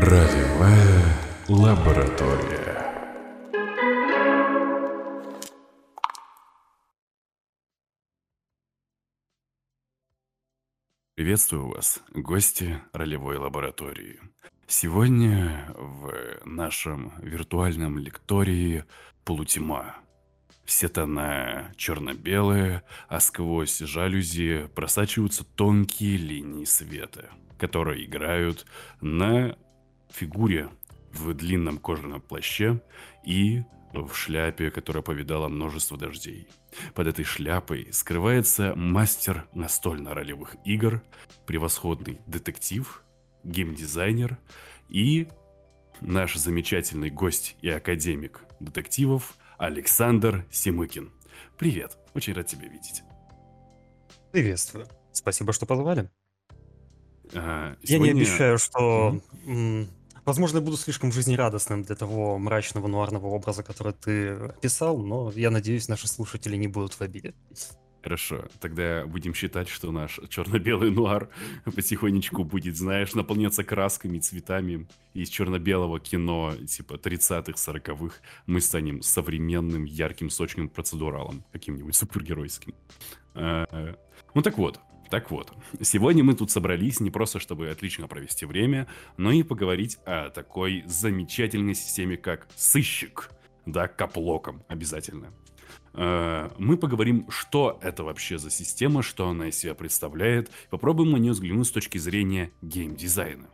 Ролевая лаборатория. Приветствую вас, гости ролевой лаборатории. Сегодня в нашем виртуальном лектории полутьма. Все тона черно-белые, а сквозь жалюзи просачиваются тонкие линии света, которые играют на фигуре в длинном кожаном плаще и в шляпе, которая повидала множество дождей. Под этой шляпой скрывается мастер настольно-ролевых игр, превосходный детектив, геймдизайнер и наш замечательный гость и академик детективов Александр Семыкин. Привет, очень рад тебя видеть. Приветствую. Спасибо, что позвали. А, сегодня... Я не обещаю, что mm-hmm. Возможно, я буду слишком жизнерадостным для того мрачного нуарного образа, который ты описал, но я надеюсь, наши слушатели не будут в обиде. Хорошо, тогда будем считать, что наш черно-белый нуар потихонечку будет, знаешь, наполняться красками, цветами. Из черно-белого кино, типа 30-х, 40-х, мы станем современным, ярким, сочным процедуралом, каким-нибудь супергеройским. А, ну так вот, так вот, сегодня мы тут собрались не просто, чтобы отлично провести время, но и поговорить о такой замечательной системе, как сыщик. Да, каплоком обязательно. Э, мы поговорим, что это вообще за система, что она из себя представляет. Попробуем на нее взглянуть с точки зрения геймдизайна.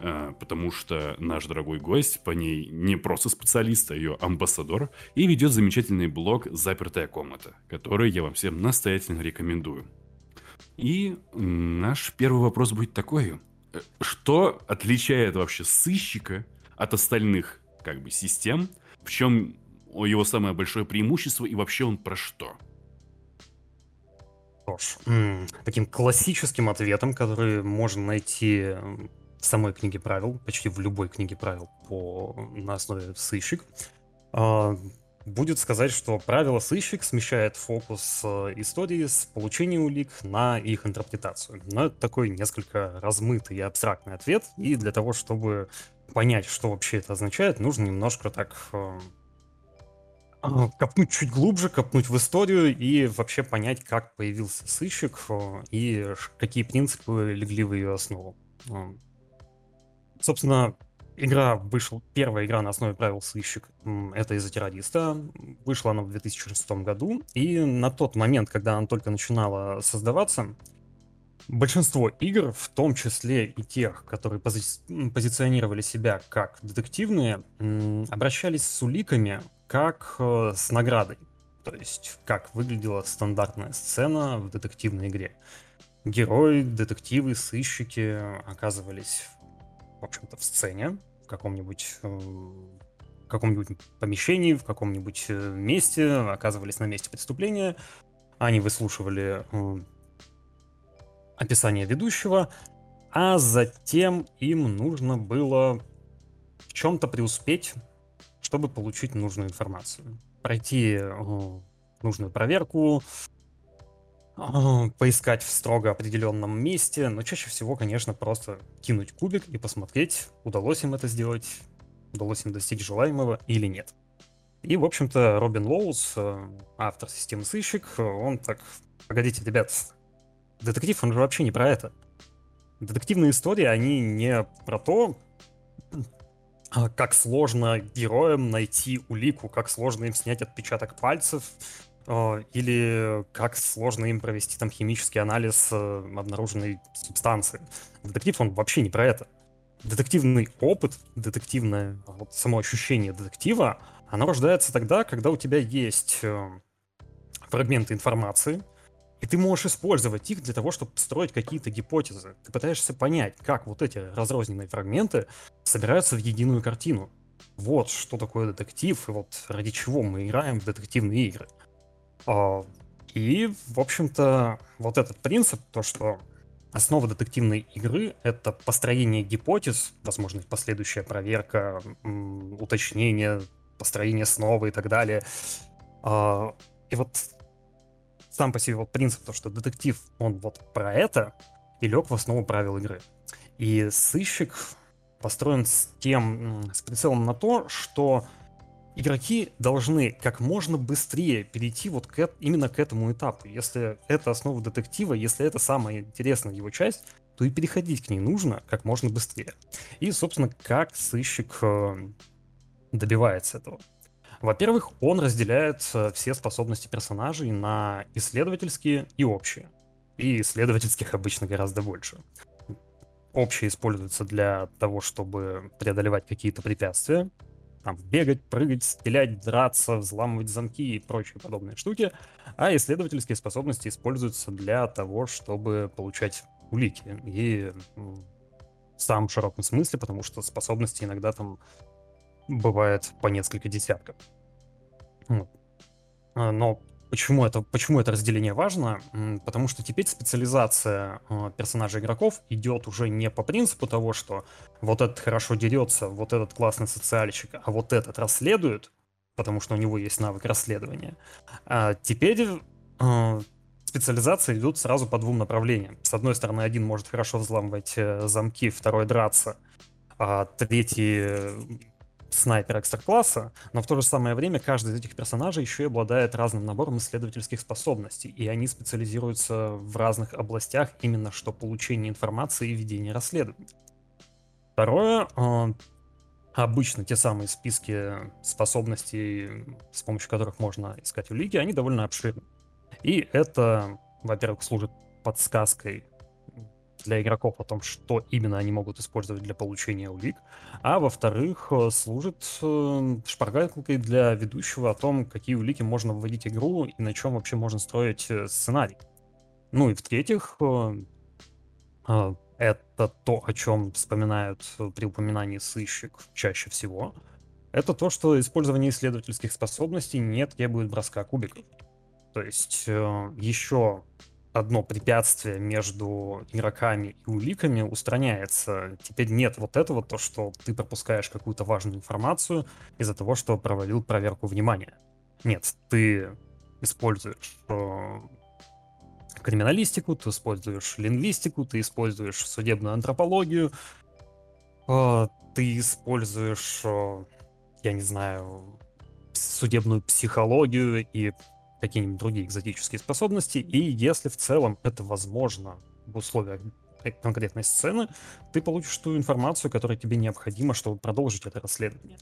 Э, потому что наш дорогой гость по ней не просто специалист, а ее амбассадор, и ведет замечательный блог «Запертая комната», который я вам всем настоятельно рекомендую. И наш первый вопрос будет такой. Э, что отличает вообще сыщика от остальных как бы систем? В чем его самое большое преимущество и вообще он про что? Таким классическим ответом, который можно найти в самой книге правил, почти в любой книге правил по, на основе сыщик, а, будет сказать, что правило сыщик смещает фокус э, истории с получения улик на их интерпретацию. Но это такой несколько размытый и абстрактный ответ, и для того, чтобы понять, что вообще это означает, нужно немножко так э, а, копнуть чуть глубже, копнуть в историю и вообще понять, как появился сыщик э, и какие принципы легли в ее основу. Собственно, Игра вышла, первая игра на основе правил сыщик, это из-за террориста. Вышла она в 2006 году, и на тот момент, когда она только начинала создаваться, большинство игр, в том числе и тех, которые пози- позиционировали себя как детективные, обращались с уликами как э, с наградой. То есть, как выглядела стандартная сцена в детективной игре. Герои, детективы, сыщики оказывались в общем-то, в сцене, каком-нибудь э, каком-нибудь помещении, в каком-нибудь э, месте, оказывались на месте преступления, они выслушивали э, описание ведущего, а затем им нужно было в чем-то преуспеть, чтобы получить нужную информацию. Пройти нужную проверку, поискать в строго определенном месте, но чаще всего, конечно, просто кинуть кубик и посмотреть, удалось им это сделать, удалось им достичь желаемого или нет. И, в общем-то, Робин Лоус, э, автор системы сыщик, он так, погодите, ребят, детектив, он же вообще не про это. Детективные истории, они не про то, а как сложно героям найти улику, как сложно им снять отпечаток пальцев, или как сложно им провести там химический анализ э, обнаруженной субстанции. Детектив, он вообще не про это. Детективный опыт, детективное вот, само детектива, оно рождается тогда, когда у тебя есть э, фрагменты информации, и ты можешь использовать их для того, чтобы строить какие-то гипотезы. Ты пытаешься понять, как вот эти разрозненные фрагменты собираются в единую картину. Вот что такое детектив, и вот ради чего мы играем в детективные игры. А, и, в общем-то, вот этот принцип, то, что основа детективной игры — это построение гипотез, возможно, последующая проверка, уточнение, построение снова и так далее. А, и вот сам по себе вот принцип, то, что детектив, он вот про это, и лег в основу правил игры. И сыщик, построен с тем, с прицелом на то, что игроки должны как можно быстрее перейти вот к, именно к этому этапу. Если это основа детектива, если это самая интересная его часть, то и переходить к ней нужно как можно быстрее. И, собственно, как сыщик э, добивается этого. Во-первых, он разделяет э, все способности персонажей на исследовательские и общие. И исследовательских обычно гораздо больше. Общие используются для того, чтобы преодолевать какие-то препятствия, там, бегать, прыгать, стрелять, драться, взламывать замки и прочие подобные штуки, а исследовательские способности используются для того, чтобы получать улики. И в самом широком смысле, потому что способности иногда там бывает по несколько десятков. А, но Почему это, почему это разделение важно? Потому что теперь специализация э, персонажей игроков идет уже не по принципу того, что вот этот хорошо дерется, вот этот классный социальщик, а вот этот расследует, потому что у него есть навык расследования. А теперь э, специализация идут сразу по двум направлениям. С одной стороны, один может хорошо взламывать э, замки, второй драться, а третий снайпер экстра-класса, но в то же самое время каждый из этих персонажей еще и обладает разным набором исследовательских способностей, и они специализируются в разных областях именно что получение информации и ведение расследований. Второе, э, обычно те самые списки способностей, с помощью которых можно искать улики, они довольно обширны. И это, во-первых, служит подсказкой для игроков о том, что именно они могут использовать для получения улик, а во-вторых, э, служит э, шпаргалкой для ведущего о том, какие улики можно вводить в игру и на чем вообще можно строить э, сценарий. Ну и в-третьих, это то, о чем вспоминают при упоминании сыщик чаще всего. Это то, что использование исследовательских способностей не требует броска кубиков. То есть еще одно препятствие между игроками и уликами устраняется. Теперь нет вот этого, то, что ты пропускаешь какую-то важную информацию из-за того, что провалил проверку внимания. Нет, ты используешь э, криминалистику, ты используешь лингвистику, ты используешь судебную антропологию, э, ты используешь, э, я не знаю, судебную психологию и какие-нибудь другие экзотические способности, и если в целом это возможно в условиях конкретной сцены, ты получишь ту информацию, которая тебе необходима, чтобы продолжить это расследование.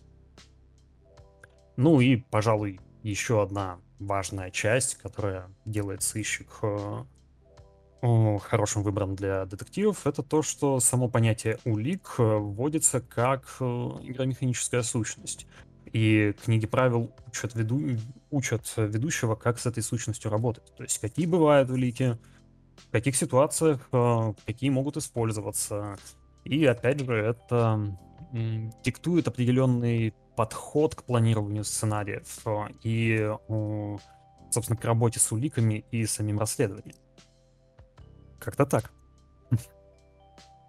Ну и, пожалуй, еще одна важная часть, которая делает сыщик э, хорошим выбором для детективов, это то, что само понятие улик э, вводится как э, игромеханическая сущность. И книги правил учат, веду... учат ведущего, как с этой сущностью работать. То есть какие бывают улики, в каких ситуациях э, какие могут использоваться. И опять же, это диктует определенный подход к планированию сценариев э, и, собственно, к работе с уликами и самим расследованием. Как-то так.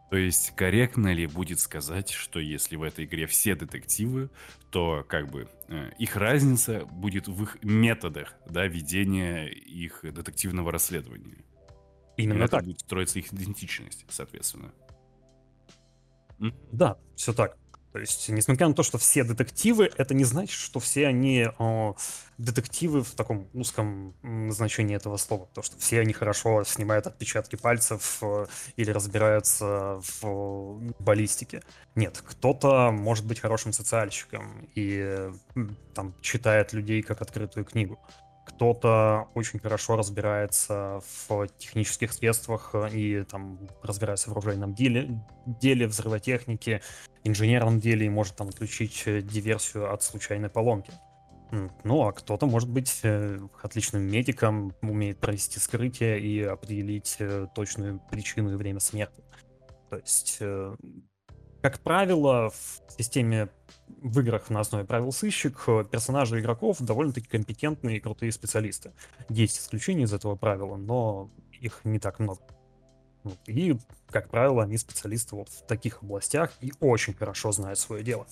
То есть корректно ли будет сказать, что если в этой игре все детективы, то как бы э, их разница будет в их методах да, ведения их детективного расследования? Именно И так. будет строиться их идентичность, соответственно. Да, все так. То есть, несмотря на то, что все детективы, это не значит, что все они о, детективы в таком узком значении этого слова. Потому что все они хорошо снимают отпечатки пальцев э, или разбираются в баллистике. Нет, кто-то может быть хорошим социальщиком и там читает людей как открытую книгу кто-то очень хорошо разбирается в технических средствах и там разбирается в оружейном деле, деле взрывотехнике, инженерном деле и может там отключить э, диверсию от случайной поломки. Ну, а кто-то может быть э, отличным медиком, умеет провести скрытие и определить э, точную причину и время смерти. То есть, как правило, в системе в играх на основе правил сыщик персонажи игроков довольно-таки компетентные и крутые специалисты. Есть исключения из этого правила, но их не так много. И, как правило, они специалисты вот в таких областях и очень хорошо знают свое дело.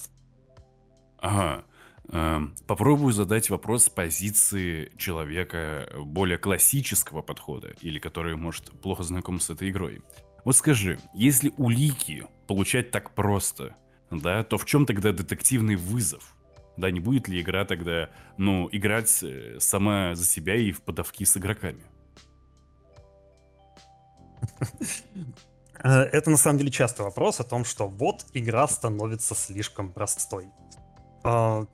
Ага. Эм, попробую задать вопрос с позиции человека более классического подхода, или который, может, плохо знаком с этой игрой. Вот скажи, если улики получать так просто, да, то в чем тогда детективный вызов? Да, не будет ли игра тогда, ну, играть э, сама за себя и в подавки с игроками? Э, это на самом деле частый вопрос о том, что вот игра становится слишком простой. А,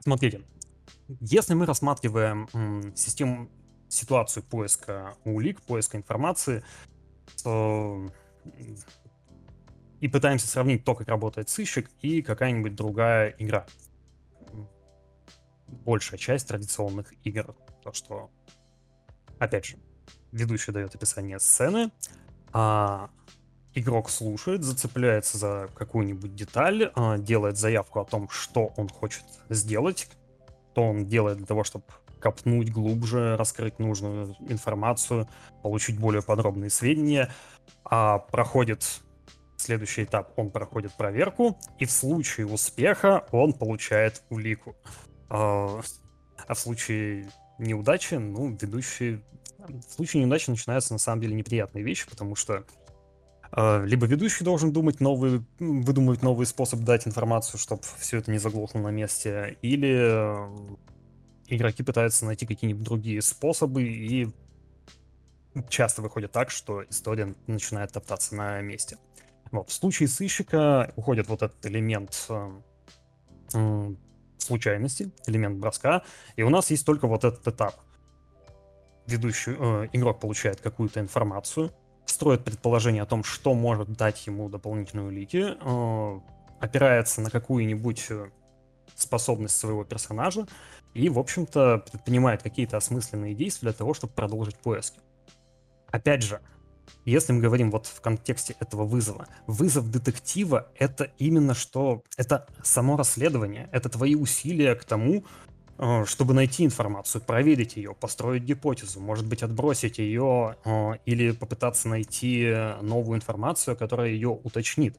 смотрите, если мы рассматриваем систему, ситуацию поиска улик, поиска информации, то и пытаемся сравнить то, как работает сыщик, и какая-нибудь другая игра. Большая часть традиционных игр. То, что, опять же, ведущий дает описание сцены, а игрок слушает, зацепляется за какую-нибудь деталь, а, делает заявку о том, что он хочет сделать, что он делает для того, чтобы копнуть глубже, раскрыть нужную информацию, получить более подробные сведения, а проходит следующий этап, он проходит проверку, и в случае успеха он получает улику. А, а в случае неудачи, ну, ведущий... В случае неудачи начинаются на самом деле неприятные вещи, потому что э, либо ведущий должен думать новый, выдумывать новый способ дать информацию, чтобы все это не заглохло на месте, или игроки пытаются найти какие-нибудь другие способы, и часто выходит так, что история начинает топтаться на месте. Вот. В случае сыщика уходит вот этот элемент э, случайности, элемент броска, и у нас есть только вот этот этап. Ведущий э, игрок получает какую-то информацию, строит предположение о том, что может дать ему дополнительные улики, э, опирается на какую-нибудь э, способность своего персонажа и, в общем-то, предпринимает какие-то осмысленные действия для того, чтобы продолжить поиски. Опять же, если мы говорим вот в контексте этого вызова, вызов детектива — это именно что... Это само расследование, это твои усилия к тому, э, чтобы найти информацию, проверить ее, построить гипотезу, может быть, отбросить ее э, или попытаться найти новую информацию, которая ее уточнит.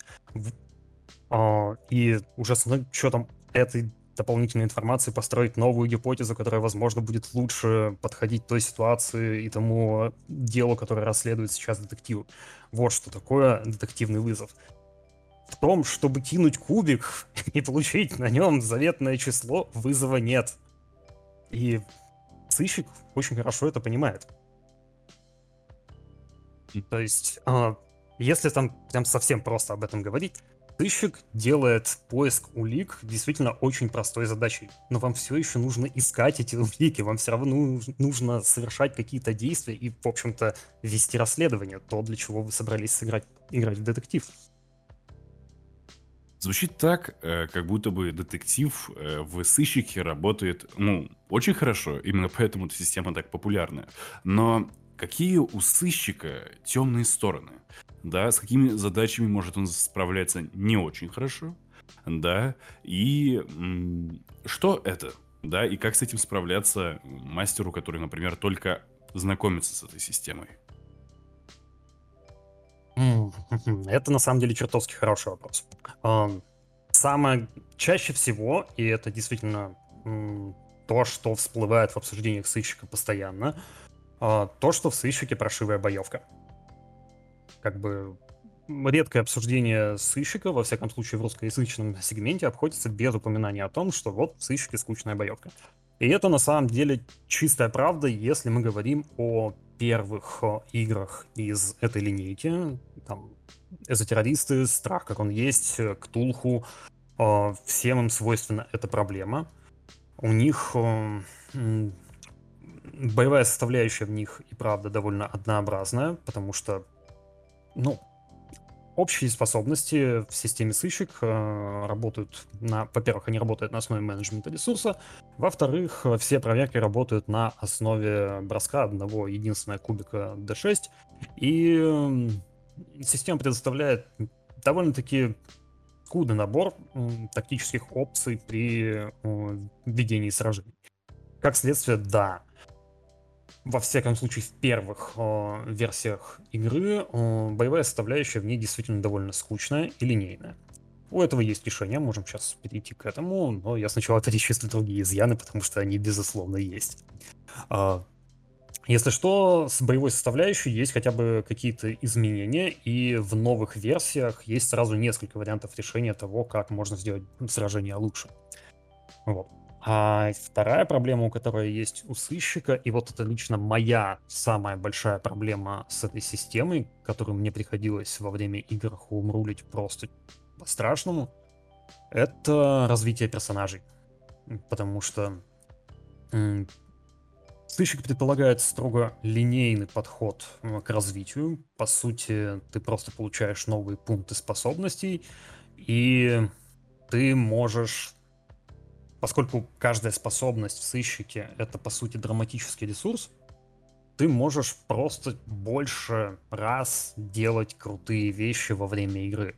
Э, и уже с учетом этой дополнительной информации построить новую гипотезу, которая, возможно, будет лучше подходить той ситуации и тому делу, которое расследует сейчас детектив. Вот что такое детективный вызов. В том, чтобы кинуть кубик и получить на нем заветное число, вызова нет. И сыщик очень хорошо это понимает. То есть, э, если там прям совсем просто об этом говорить, Сыщик делает поиск улик действительно очень простой задачей, но вам все еще нужно искать эти улики, вам все равно нужно совершать какие-то действия и, в общем-то, вести расследование, то, для чего вы собрались сыграть, играть в детектив. Звучит так, э, как будто бы детектив э, в сыщике работает, ну, очень хорошо, именно поэтому эта система так популярна. Но какие у сыщика темные стороны? да, с какими задачами может он справляться не очень хорошо, да, и что это, да, и как с этим справляться мастеру, который, например, только знакомится с этой системой. Это на самом деле чертовски хороший вопрос. Самое чаще всего, и это действительно то, что всплывает в обсуждениях сыщика постоянно, а, то, что в сыщике прошивая боевка как бы редкое обсуждение сыщика, во всяком случае в русскоязычном сегменте, обходится без упоминания о том, что вот в сыщике скучная боевка. И это на самом деле чистая правда, если мы говорим о первых играх из этой линейки. Там эзотеррористы, страх, как он есть, Ктулху, э, всем им свойственна эта проблема. У них э, боевая составляющая в них и правда довольно однообразная, потому что ну, общие способности в системе сыщик э, работают на, во-первых, они работают на основе менеджмента ресурса, во-вторых, все проверки работают на основе броска одного единственного кубика D6, и система предоставляет довольно-таки скудный набор э, тактических опций при э, ведении сражений. Как следствие, да, во всяком случае, в первых э, версиях игры э, боевая составляющая в ней действительно довольно скучная и линейная. У этого есть решение, можем сейчас перейти к этому, но я сначала перечислю другие изъяны, потому что они, безусловно, есть. Э, Если что, с боевой составляющей есть хотя бы какие-то изменения, и в новых версиях есть сразу несколько вариантов решения того, как можно сделать сражение лучше. Вот. А вторая проблема, у которой есть у сыщика, и вот это лично моя самая большая проблема с этой системой, которую мне приходилось во время игр хоумрулить просто по-страшному, это развитие персонажей. Потому что Сыщик предполагает строго линейный подход к развитию. По сути, ты просто получаешь новые пункты способностей, и ты можешь поскольку каждая способность в сыщике это по сути драматический ресурс, ты можешь просто больше раз делать крутые вещи во время игры.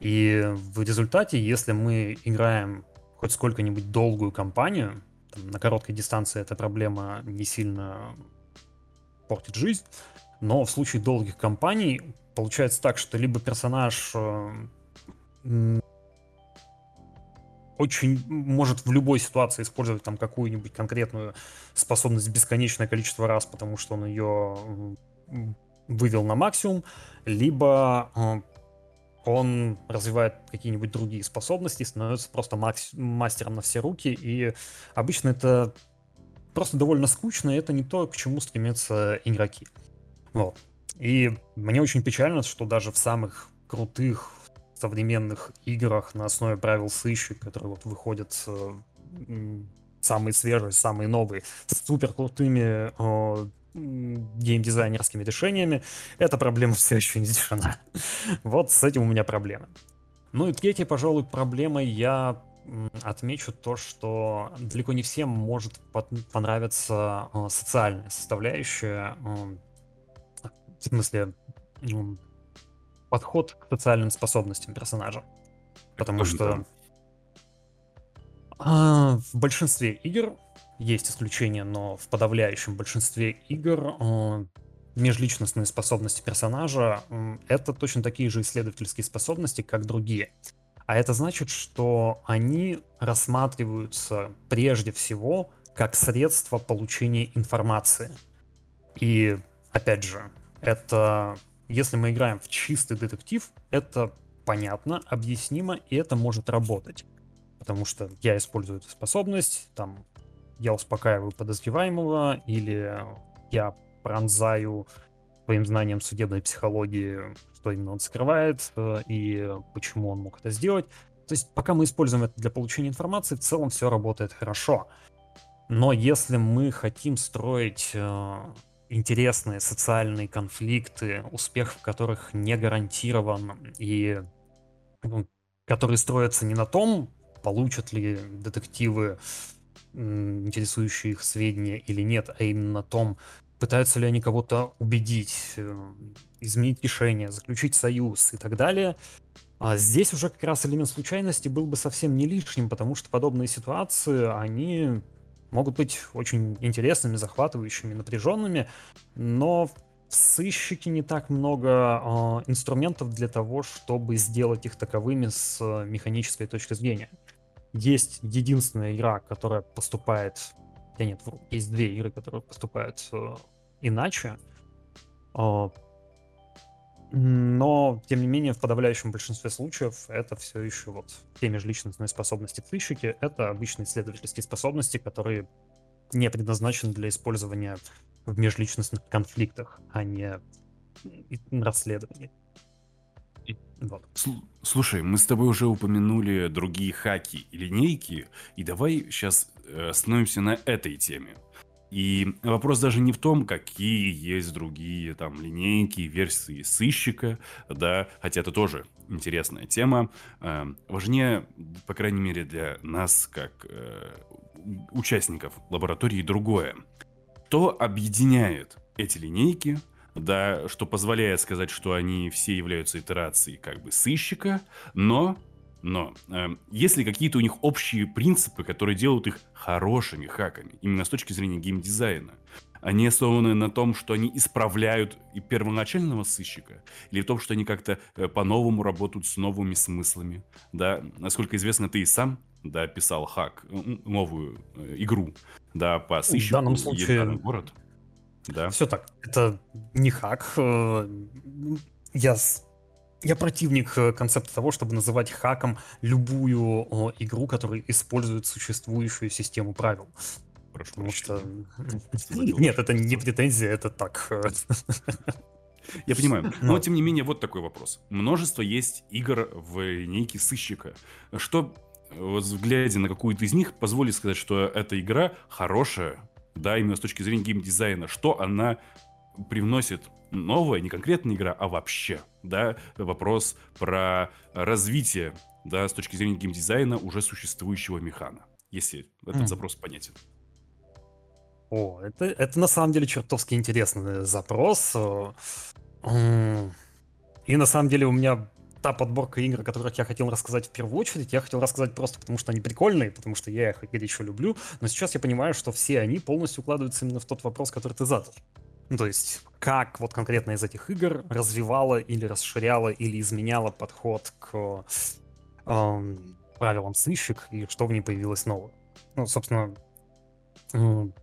И в результате, если мы играем хоть сколько-нибудь долгую кампанию, там, на короткой дистанции эта проблема не сильно портит жизнь, но в случае долгих кампаний получается так, что либо персонаж э, очень может в любой ситуации использовать там какую-нибудь конкретную способность бесконечное количество раз, потому что он ее вывел на максимум, либо э, он развивает какие-нибудь другие способности, становится просто мастером на все руки, и обычно это просто довольно скучно, и это не то, к чему стремятся игроки. Вот. И мне очень печально, что даже в самых крутых современных играх на основе правил сыщик, которые вот выходят э, самые свежие, самые новые, с супер крутыми э, геймдизайнерскими решениями, эта проблема все еще не решена. вот с этим у меня проблемы. Ну и третьей, пожалуй, проблемой я отмечу то, что далеко не всем может понравиться э, социальная составляющая, э, в смысле, подход к социальным способностям персонажа. Потому что а, в большинстве игр есть исключения, но в подавляющем большинстве игр а, межличностные способности персонажа это точно такие же исследовательские способности, как другие. А это значит, что они рассматриваются прежде всего как средство получения информации. И, опять же, это если мы играем в чистый детектив, это понятно, объяснимо, и это может работать. Потому что я использую эту способность, там, я успокаиваю подозреваемого, или я пронзаю своим знанием судебной психологии, что именно он скрывает, э, и почему он мог это сделать. То есть, пока мы используем это для получения информации, в целом все работает хорошо. Но если мы хотим строить э, интересные социальные конфликты, успех в которых не гарантирован, и ну, которые строятся не на том, получат ли детективы интересующие их сведения или нет, а именно на том, пытаются ли они кого-то убедить, э, изменить решение, заключить союз и так далее. А здесь уже как раз элемент случайности был бы совсем не лишним, потому что подобные ситуации, они могут быть очень интересными, захватывающими, напряженными, но в сыщике не так много э, инструментов для того, чтобы сделать их таковыми с механической точки зрения. Есть единственная игра, которая поступает... Да нет, есть две игры, которые поступают э, иначе. Э, но, тем не менее, в подавляющем большинстве случаев это все еще вот те межличностные способности в сыщике, это обычные исследовательские способности, которые не предназначены для использования в межличностных конфликтах, а не расследований. Вот. Слушай, мы с тобой уже упомянули другие хаки и линейки, и давай сейчас э, остановимся на этой теме. И вопрос даже не в том, какие есть другие там линейки, версии сыщика, да, хотя это тоже интересная тема. Э, важнее, по крайней мере для нас, как э, участников лаборатории, другое. Что объединяет эти линейки, да, что позволяет сказать, что они все являются итерацией как бы сыщика, но но э, есть ли какие-то у них общие принципы, которые делают их хорошими хаками, именно с точки зрения геймдизайна? Они основаны на том, что они исправляют и первоначального сыщика, или в том, что они как-то э, по-новому работают с новыми смыслами? Да, насколько известно, ты и сам да, писал хак, новую э, игру, да, по сыщику. В данном случае... Город. да? Все так. Это не хак. Э, я я противник э, концепта того, чтобы называть хаком любую о, игру, которая использует существующую систему правил. Прошу Потому что... Нет, это не претензия, это так. Я понимаю. Но, тем не менее, вот такой вопрос. Множество есть игр в линейке сыщика. Что, глядя на какую-то из них, позволит сказать, что эта игра хорошая, да, именно с точки зрения геймдизайна, что она привносит новое, не конкретная игра, а вообще, да, вопрос про развитие, да, с точки зрения геймдизайна уже существующего механа, если этот Мгм. запрос понятен. О, это, это на самом деле чертовски интересный запрос. э, И на самом деле у меня та подборка игр, о которых я хотел рассказать в первую очередь, я хотел рассказать просто потому, что они прикольные, потому что я их еще люблю. Но сейчас я понимаю, что все они полностью укладываются именно в тот вопрос, который ты задал. Ну, то есть, как вот конкретно из этих игр развивала или расширяла или изменяла подход к эм, правилам сыщик и что в ней появилось нового. Ну, собственно, м,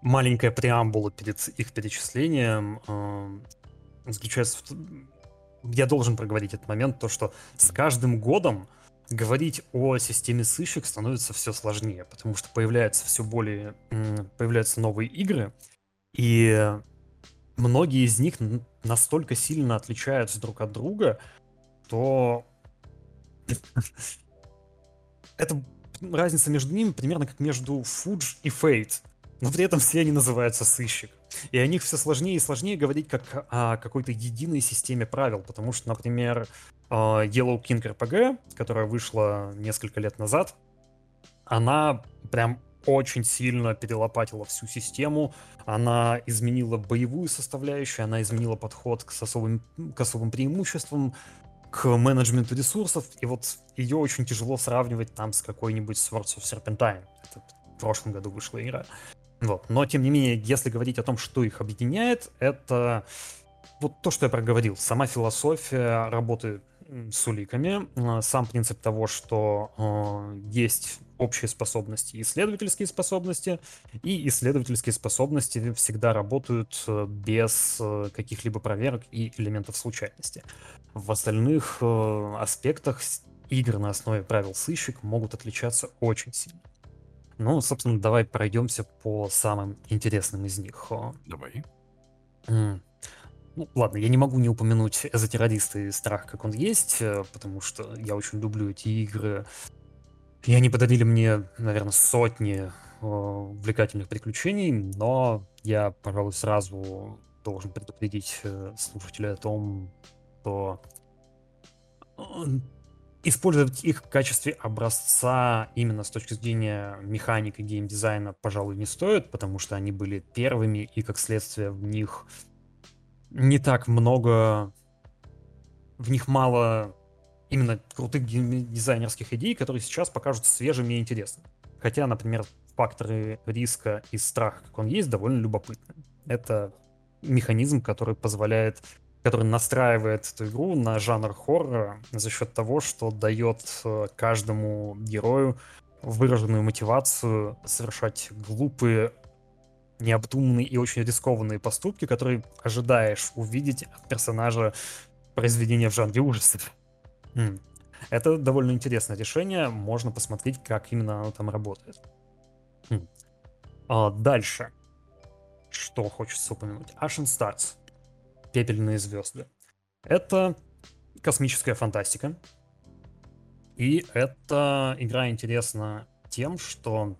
маленькая преамбула перед их перечислением эм, заключается в... Я должен проговорить этот момент, то что с каждым годом говорить о системе сыщик становится все сложнее, потому что появляются все более... Появляются новые игры, и многие из них настолько сильно отличаются друг от друга, то это разница между ними примерно как между Фудж и Фейт. Но при этом все они называются сыщик. И о них все сложнее и сложнее говорить как о какой-то единой системе правил, потому что, например, э, Yellow King RPG, которая вышла несколько лет назад, она прям очень сильно перелопатила всю систему, она изменила боевую составляющую, она изменила подход к особым, к особым преимуществам, к менеджменту ресурсов, и вот ее очень тяжело сравнивать там с какой-нибудь Swords of Serpentine. Это в прошлом году вышла игра. Вот. Но, тем не менее, если говорить о том, что их объединяет, это вот то, что я проговорил. Сама философия работы с уликами, э, сам принцип того, что э, есть общие способности и исследовательские способности, и исследовательские способности всегда работают э, без э, каких-либо проверок и элементов случайности. В остальных э, аспектах игры на основе правил сыщик могут отличаться очень сильно. Ну, собственно, давай пройдемся по самым интересным из них. Давай. м. Ну, ладно, я не могу не упомянуть эзотеррористы и страх, как он есть, э, потому что я очень люблю эти игры. И они подарили мне, наверное, сотни э, увлекательных приключений, но я, пожалуй, сразу должен предупредить э, слушателя о том, что э, использовать их в качестве образца именно с точки зрения механики геймдизайна, пожалуй, не стоит, потому что они были первыми, и как следствие в них не так много, в них мало именно крутых геймдизайнерских идей, которые сейчас покажутся свежими и интересными. Хотя, например, факторы риска и страха, как он есть, довольно любопытны. Это механизм, который позволяет который настраивает эту игру на жанр хоррора за счет того, что дает э, каждому герою выраженную мотивацию совершать глупые, необдуманные и очень рискованные поступки, которые ожидаешь увидеть от персонажа произведения в жанре ужасов. М. Это довольно интересное решение, можно посмотреть, как именно оно там работает. М. А, дальше. Что хочется упомянуть? Ashen Stars. Пепельные звезды. Это космическая фантастика. И эта игра интересна тем, что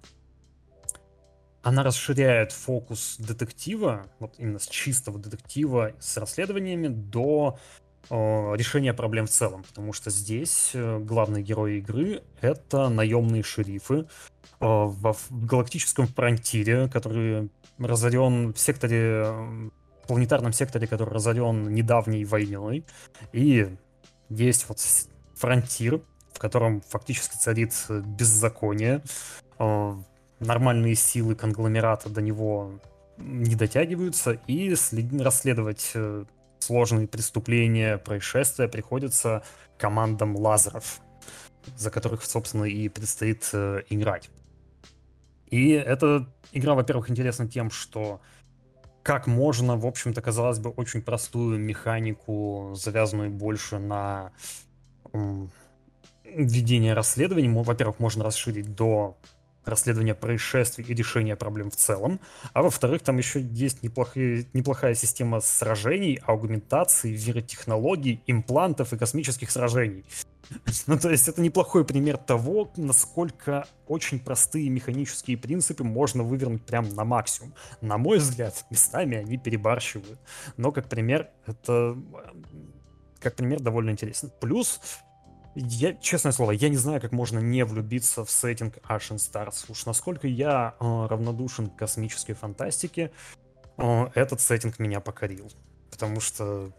она расширяет фокус детектива, вот именно с чистого детектива с расследованиями до э, решения проблем в целом, потому что здесь э, главные герои игры это наемные шерифы э, во в галактическом фронтире, который разорен в секторе э, планетарном секторе, который разорен недавней войной, и есть вот фронтир, в котором фактически царит э, беззаконие, э, нормальные силы конгломерата до него не дотягиваются, и след- расследовать э, сложные преступления, происшествия приходится командам лазеров, за которых, собственно, и предстоит играть. И эта игра, во-первых, интересна тем, что как можно, в общем-то, казалось бы, очень простую механику, завязанную больше на ведение расследований, во-первых, можно расширить до расследования происшествий и решения проблем в целом. А во-вторых, там еще есть неплохие, неплохая система сражений, аугментации, виротехнологий, имплантов и космических сражений. Ну, то есть это неплохой пример того, насколько очень простые механические принципы можно вывернуть прям на максимум. На мой взгляд, местами они перебарщивают. Но как пример, это как пример довольно интересен. Плюс я, честное слово, я не знаю, как можно не влюбиться в сеттинг Ashen Stars. Уж насколько я э, равнодушен к космической фантастике, э, этот сеттинг меня покорил. Потому что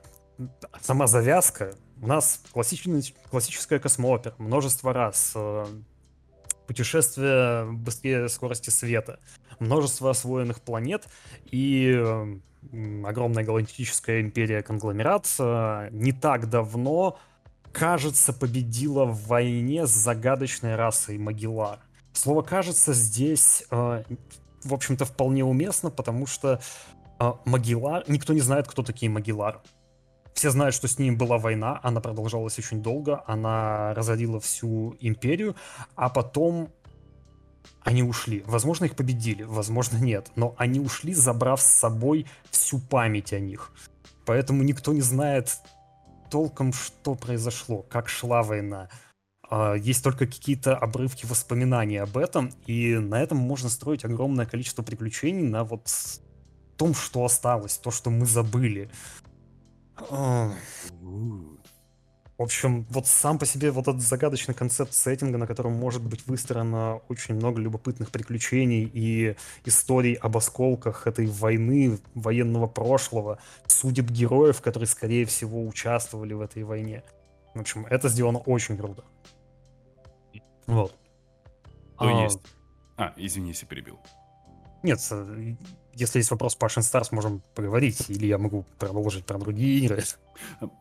сама завязка, у нас классическая космоопера, множество раз, э, путешествие быстрее скорости света, множество освоенных планет и э, огромная галактическая империя-конгломерат э, не так давно кажется, победила в войне с загадочной расой Магилар. Слово «кажется» здесь, э, в общем-то, вполне уместно, потому что э, Магилар... Никто не знает, кто такие Магилар. Все знают, что с ним была война, она продолжалась очень долго, она разорила всю империю, а потом они ушли. Возможно, их победили, возможно, нет. Но они ушли, забрав с собой всю память о них. Поэтому никто не знает, толком, что произошло, как шла война. А, есть только какие-то обрывки воспоминаний об этом, и на этом можно строить огромное количество приключений на вот том, что осталось, то, что мы забыли. В общем, вот сам по себе вот этот загадочный концепт сеттинга, на котором может быть выстроено очень много любопытных приключений и историй об осколках этой войны, военного прошлого, судеб героев, которые, скорее всего, участвовали в этой войне. В общем, это сделано очень круто. Вот. То а... есть. А, извини, если перебил. Нет, э, если есть вопрос по Ashen Stars, можем поговорить, или я могу продолжить про другие игры.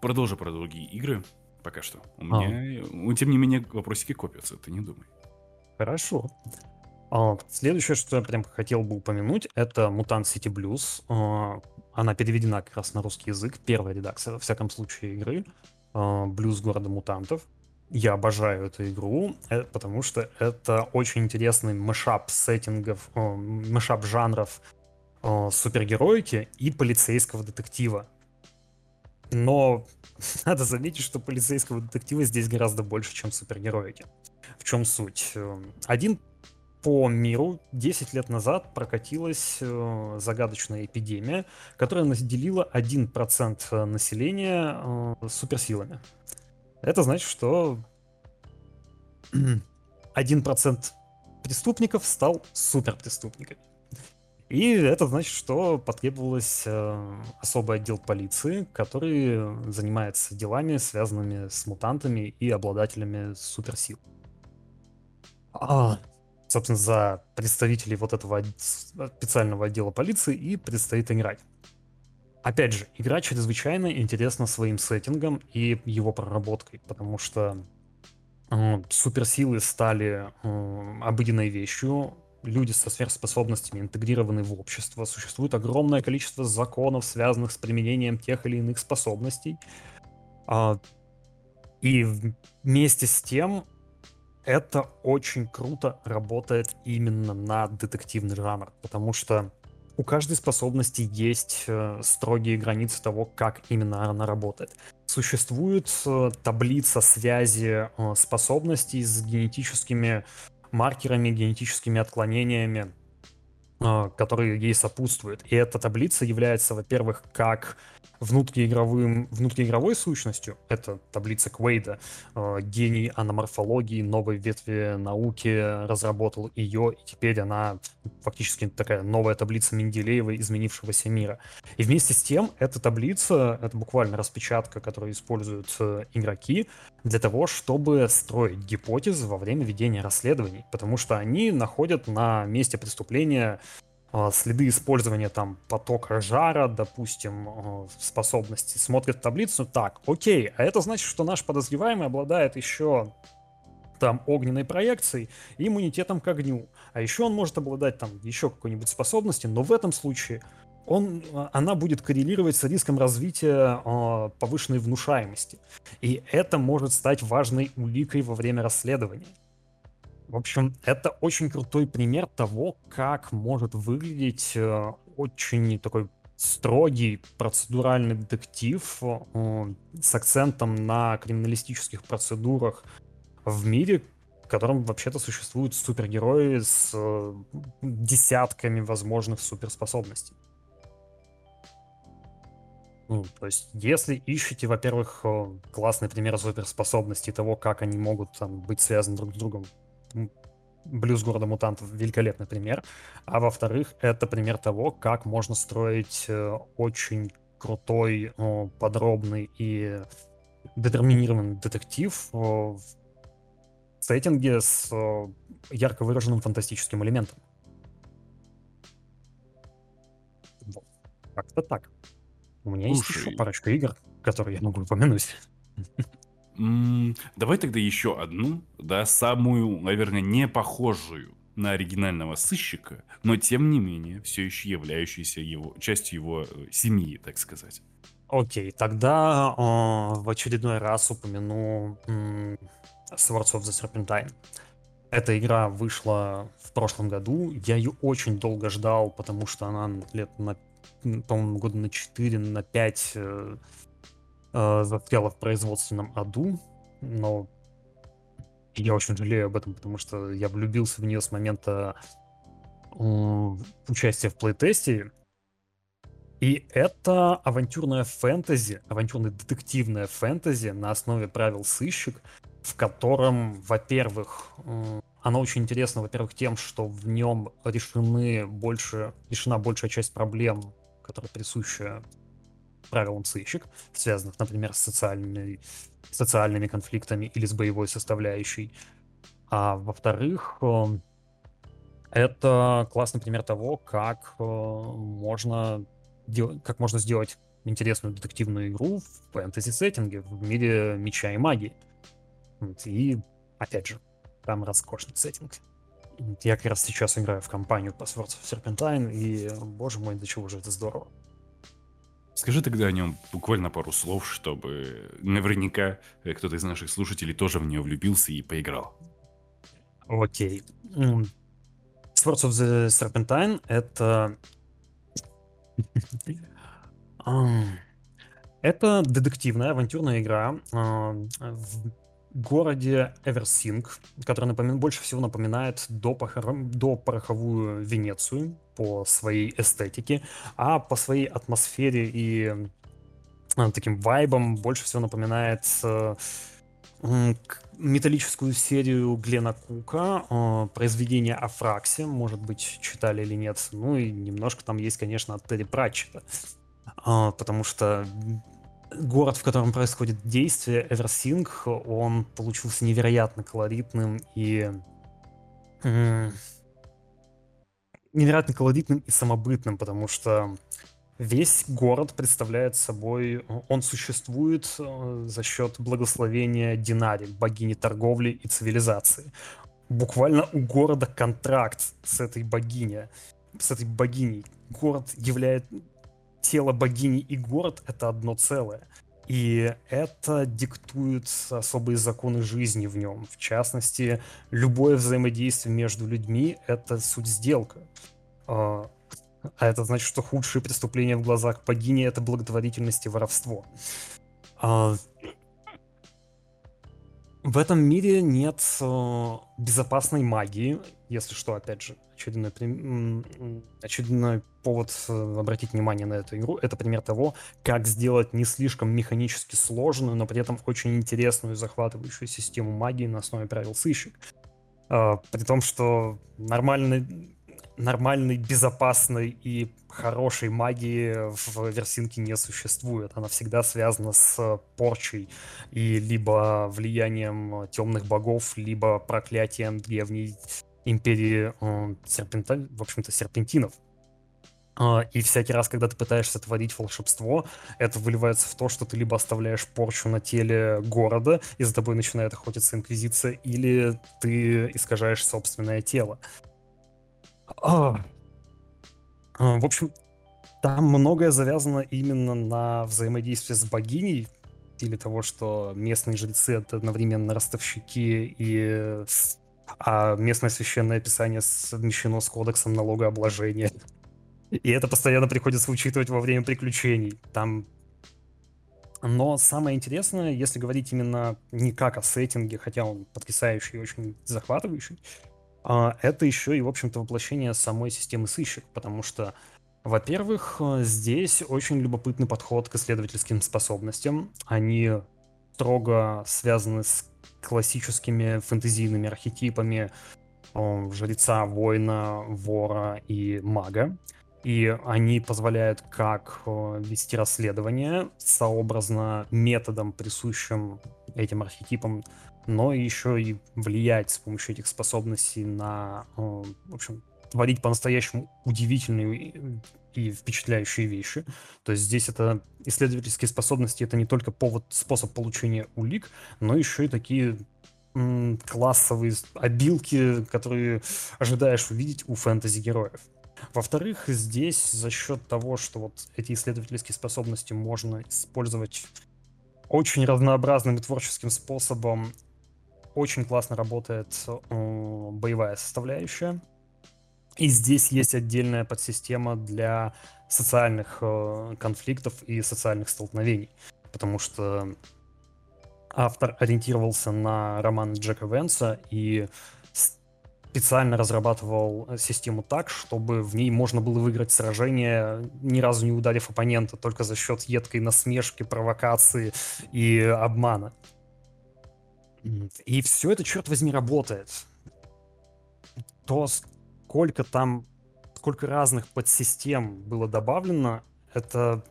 Продолжи про другие игры пока что. У а. меня, а. тем не менее, вопросики копятся, ты не думай. Хорошо. А, следующее, что я прям хотел бы упомянуть, это Mutant City Blues. А, она переведена как раз на русский язык, первая редакция, во всяком случае, игры. Блюз города мутантов. Я обожаю эту игру, э, потому что это очень интересный мешап сеттингов, мешап жанров супергероики и полицейского детектива. Но надо заметить, что полицейского детектива здесь гораздо больше, чем супергероики. В чем суть? Эм, один по миру 10 лет назад прокатилась э, загадочная эпидемия, которая наделила 1% э, населения э, суперсилами. Это значит, что 1% преступников стал суперпреступниками. И это значит, что потребовалось э, особый отдел полиции, который занимается делами, связанными с мутантами и обладателями суперсил. А, собственно, за представителей вот этого специального отдела полиции и предстоит играть. Опять же, игра чрезвычайно интересна своим сеттингом и его проработкой, потому что э, суперсилы стали э, обыденной вещью, люди со сверхспособностями интегрированы в общество, существует огромное количество законов, связанных с применением тех или иных способностей. А, и вместе с тем это очень круто работает именно на детективный жанр, потому что у каждой способности есть э, строгие границы того, как именно она работает. Существует э, таблица связи э, способностей с генетическими маркерами, генетическими отклонениями, а, которые ей сопутствуют. И эта таблица является, во-первых, как внутриигровым, внутриигровой сущностью, это таблица Квейда, э, гений аноморфологии, новой ветви науки, разработал ее, и теперь она фактически такая новая таблица Менделеева изменившегося мира. И вместе с тем, эта таблица, это буквально распечатка, которую используют э, игроки для того, чтобы строить гипотезы во время ведения расследований, потому что они находят на месте преступления следы использования там потока жара, допустим, а, способности, смотрят таблицу, так, окей, а это значит, что наш подозреваемый обладает еще там огненной проекцией и иммунитетом к огню. А еще он может обладать там еще какой-нибудь способностью, но в этом случае он, а, она будет коррелировать с риском развития э, повышенной внушаемости. И это может стать важной уликой во время расследования. В общем, это очень крутой пример того, как может выглядеть э, очень такой строгий процедуральный детектив э, с акцентом на криминалистических процедурах в мире, в котором вообще-то существуют супергерои с э, десятками возможных суперспособностей. Ну, то есть, если ищете, во-первых, классный пример суперспособностей того, как они могут там, быть связаны друг с другом, Блюз города мутантов великолепный пример. А во-вторых, это пример того, как можно строить э, очень крутой, подробный и детерминированный детектив в сеттинге с ярко выраженным фантастическим элементом. Вот. Как-то так. У меня есть еще парочка игр, которые я могу упомянуть. давай тогда еще одну, да, самую, наверное, не похожую на оригинального сыщика, но тем не менее все еще являющуюся его частью его э, семьи, так сказать. Окей, тогда э, в очередной раз упомяну м, Swords of the Serpentine. Эта игра вышла в прошлом году. Я ее очень долго ждал, потому что она лет на по-моему, года на 4, на 5 э, э, застряла в производственном аду, но я очень жалею об этом, потому что я влюбился в нее с момента э, участия в плейтесте. И это авантюрная фэнтези, авантюрно-детективная фэнтези на основе правил сыщик, в котором, во-первых, э, оно очень интересно, во-первых, тем, что в нем решены больше, решена большая часть проблем которая присуща правилам сыщик, связанных, например, с социальной, социальными конфликтами или с боевой составляющей. А во-вторых, э, это классный пример того, как э, можно, как можно сделать интересную детективную игру в фэнтези-сеттинге, в мире меча и магии. И, опять же, там роскошный сеттинг. Я как раз сейчас играю в компанию по Serpentine, и, боже мой, до чего же это здорово. Скажи тогда о нем буквально пару слов, чтобы наверняка э, кто-то из наших слушателей тоже в нее влюбился и поиграл. Окей. Swords of the Serpentine — это... Это детективная авантюрная игра в городе Эверсинг, который напомин... больше всего напоминает до, до пороховую Венецию по своей эстетике, а по своей атмосфере и э, таким вайбом больше всего напоминает э, металлическую серию Глена Кука, э, произведение о Фраксе, может быть, читали или нет. Ну и немножко там есть, конечно, от Терри Пратчета. Потому что город, в котором происходит действие, Эверсинг, он получился невероятно колоритным и невероятно колоритным и самобытным, потому что весь город представляет собой, он существует э, за счет благословения Динари, богини торговли и цивилизации. Буквально у города контракт с этой богиней, с этой богиней. Город является, тело богини и город — это одно целое. И это диктует особые законы жизни в нем. В частности, любое взаимодействие между людьми — это суть сделка. А, а это значит, что худшие преступления в глазах богини — это благотворительность и воровство. А, в этом мире нет э, безопасной магии, если что, опять же, очередной, очередной повод э, обратить внимание на эту игру. Это пример того, как сделать не слишком механически сложную, но при этом очень интересную и захватывающую систему магии на основе правил сыщик. Э, при том, что нормальный нормальной, безопасной и хорошей магии в версинке не существует. Она всегда связана с порчей и либо влиянием темных богов, либо проклятием древней империи э, серпента... в общем-то, серпентинов. А, и всякий раз, когда ты пытаешься творить волшебство, это выливается в то, что ты либо оставляешь порчу на теле города, и за тобой начинает охотиться Инквизиция, или ты искажаешь собственное тело. А. А, в общем, там многое завязано именно на взаимодействии с богиней, или того, что местные жрецы — это одновременно ростовщики и а местное священное писание совмещено с кодексом налогообложения. И это постоянно приходится учитывать во время приключений. Там но самое интересное, если говорить именно не как о сеттинге, хотя он потрясающий и очень захватывающий, а, это еще и, в общем-то, воплощение самой системы сыщик, потому что, во-первых, здесь очень любопытный подход к исследовательским способностям. Они строго связаны с классическими фэнтезийными архетипами жреца, воина, вора и мага и они позволяют как э, вести расследование сообразно методом, присущим этим архетипам, но еще и влиять с помощью этих способностей на, э, в общем, творить по-настоящему удивительные и впечатляющие вещи. То есть здесь это исследовательские способности, это не только повод, способ получения улик, но еще и такие классовые обилки, которые ожидаешь увидеть у фэнтези-героев. Во-вторых, здесь за счет того, что вот эти исследовательские способности можно использовать очень разнообразным и творческим способом, очень классно работает э, боевая составляющая. И здесь есть отдельная подсистема для социальных э, конфликтов и социальных столкновений. Потому что автор ориентировался на роман Джека Венса, и специально разрабатывал э, систему так, чтобы в ней можно было выиграть сражение, ни разу не ударив оппонента, только за счет едкой насмешки, провокации и обмана. И все это, черт возьми, работает. То, сколько там, сколько разных подсистем было добавлено, это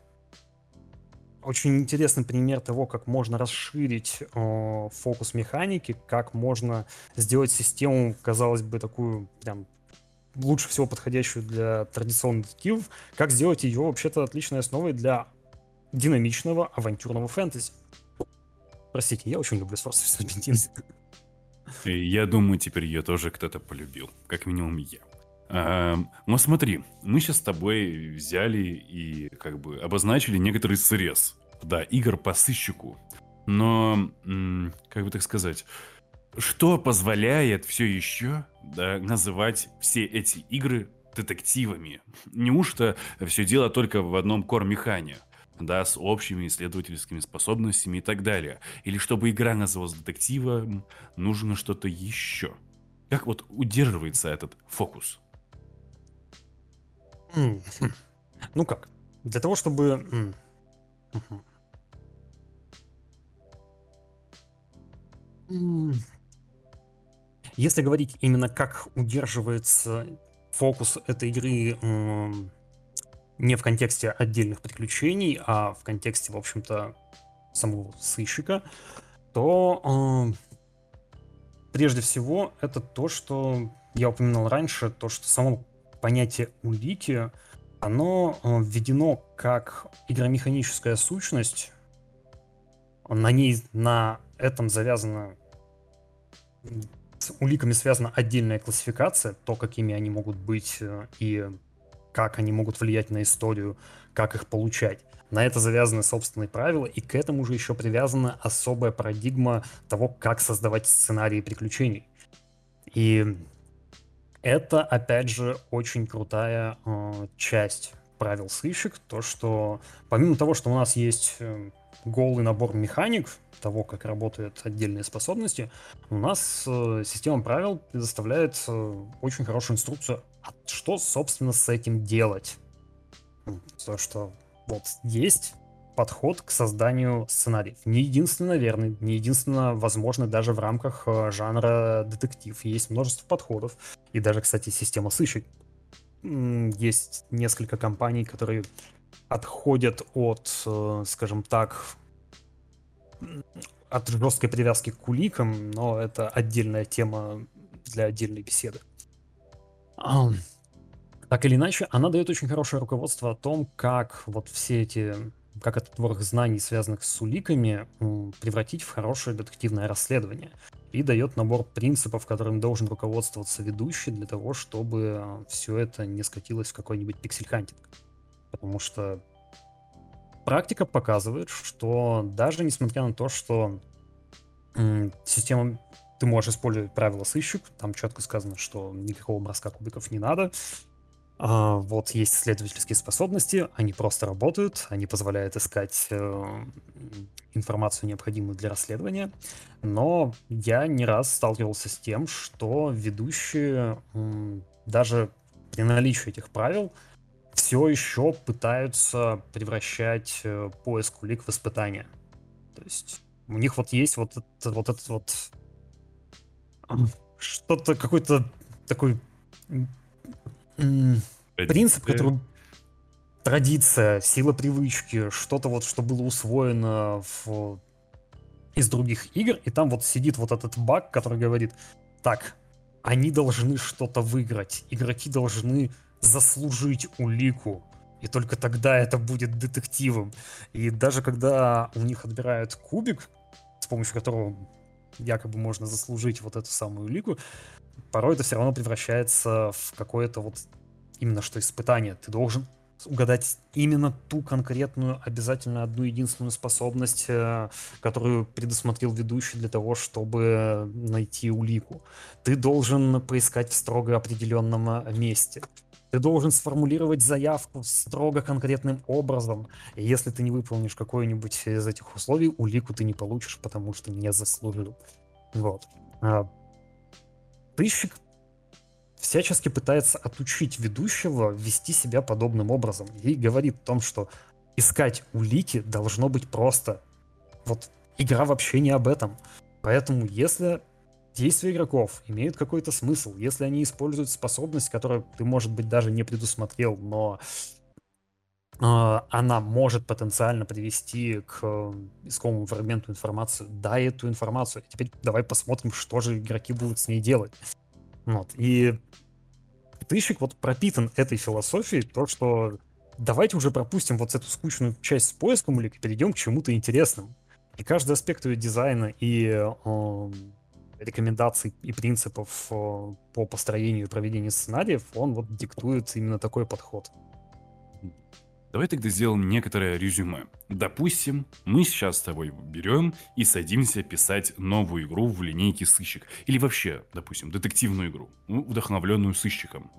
очень интересный пример того, как можно расширить э, фокус механики, как можно сделать систему, казалось бы, такую прям лучше всего подходящую для традиционных детективов, как сделать ее вообще-то отличной основой для динамичного авантюрного фэнтези. Простите, я очень люблю Source of Я думаю, теперь ее тоже кто-то полюбил. Как минимум я. Но смотри, мы сейчас с тобой взяли и как бы обозначили некоторый срез, да, игр по сыщику. Но, как бы так сказать, что позволяет все еще да, называть все эти игры детективами? Неужто все дело только в одном кор-механе? да, с общими исследовательскими способностями и так далее. Или чтобы игра называлась детективом, нужно что-то еще. Как вот удерживается этот фокус? Ну как? Для того, чтобы... Если говорить именно как удерживается фокус этой игры не в контексте отдельных приключений, а в контексте, в общем-то, самого сыщика, то прежде всего это то, что я упоминал раньше, то, что само понятие улики, оно э, введено как игромеханическая сущность. На ней, на этом завязана с уликами связана отдельная классификация, то, какими они могут быть э, и как они могут влиять на историю, как их получать. На это завязаны собственные правила, и к этому же еще привязана особая парадигма того, как создавать сценарии приключений. И это, опять же, очень крутая э, часть правил сыщик, то, что помимо того, что у нас есть э, голый набор механик, того, как работают отдельные способности, у нас э, система правил предоставляет э, очень хорошую инструкцию, а что, собственно, с этим делать. То, что вот есть подход к созданию сценариев. Не единственно верный, не единственно возможный даже в рамках э, жанра детектив. Есть множество подходов. И даже, кстати, система сыщик. Есть несколько компаний, которые отходят от, э, скажем так, от жесткой привязки к куликам, но это отдельная тема для отдельной беседы. Так или иначе, она дает очень хорошее руководство о том, как вот все эти, как этот ворох знаний, связанных с уликами, превратить в хорошее детективное расследование. И дает набор принципов, которым должен руководствоваться ведущий для того, чтобы все это не скатилось в какой-нибудь pixel hunting. Потому что практика показывает, что даже несмотря на то, что система ты можешь использовать правила сыщик, там четко сказано, что никакого броска кубиков не надо, а, вот есть исследовательские способности, они просто работают, они позволяют искать э, информацию, необходимую для расследования. Но я не раз сталкивался с тем, что ведущие даже при наличии этих правил все еще пытаются превращать э, поиск улик в испытание. То есть у них вот есть вот этот вот, этот вот что-то какой-то такой принцип, который традиция, сила привычки, что-то вот, что было усвоено в... из других игр, и там вот сидит вот этот баг, который говорит, так, они должны что-то выиграть, игроки должны заслужить улику, и только тогда это будет детективом. И даже когда у них отбирают кубик, с помощью которого якобы можно заслужить вот эту самую улику, порой это все равно превращается в какое-то вот именно что испытание. Ты должен угадать именно ту конкретную, обязательно одну единственную способность, э, которую предусмотрел ведущий для того, чтобы найти улику. Ты должен поискать в строго определенном э, месте. Ты должен сформулировать заявку строго конкретным образом. И если ты не выполнишь какое-нибудь из этих условий, улику ты не получишь, потому что не заслужил. Вот. Сыщик всячески пытается отучить ведущего вести себя подобным образом. И говорит о том, что искать улики должно быть просто. Вот игра вообще не об этом. Поэтому если действия игроков имеют какой-то смысл, если они используют способность, которую ты, может быть, даже не предусмотрел, но она может потенциально привести к э, искомому фрагменту информации, дай эту информацию. Теперь давай посмотрим, что же игроки будут с ней делать. Вот. И тыщик вот пропитан этой философией, то, что давайте уже пропустим вот эту скучную часть с поиском или перейдем к чему-то интересному. И каждый аспект ее дизайна и э, рекомендаций и принципов э, по построению и проведению сценариев, он вот диктует именно такой подход. Давай тогда сделаем некоторое резюме. Допустим, мы сейчас с тобой берем и садимся писать новую игру в линейке сыщик. Или вообще, допустим, детективную игру, ну, вдохновленную сыщиком.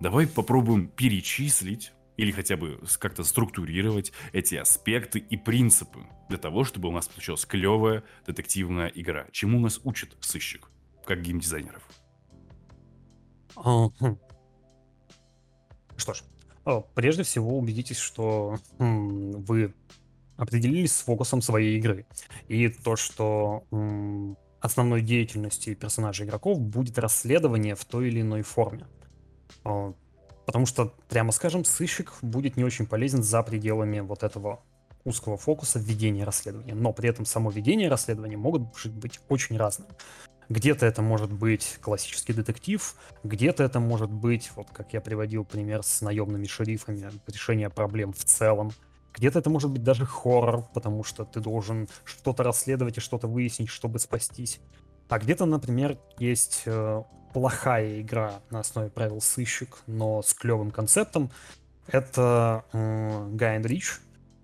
Давай попробуем перечислить или хотя бы как-то структурировать эти аспекты и принципы для того, чтобы у нас получилась клевая детективная игра. Чему нас учит сыщик, как геймдизайнеров? Что ж, прежде всего убедитесь, что вы определились с фокусом своей игры. И то, что основной деятельностью персонажей игроков будет расследование в той или иной форме. А, потому что, прямо скажем, сыщик будет не очень полезен за пределами вот этого узкого фокуса введения расследования. Но при этом само ведение расследования могут быть очень разным. Где-то это может быть классический детектив, где-то это может быть, вот как я приводил пример с наемными шерифами, решение проблем в целом. Где-то это может быть даже хоррор, потому что ты должен что-то расследовать и что-то выяснить, чтобы спастись. А где-то, например, есть э, плохая игра на основе правил сыщик, но с клевым концептом. Это э, Guy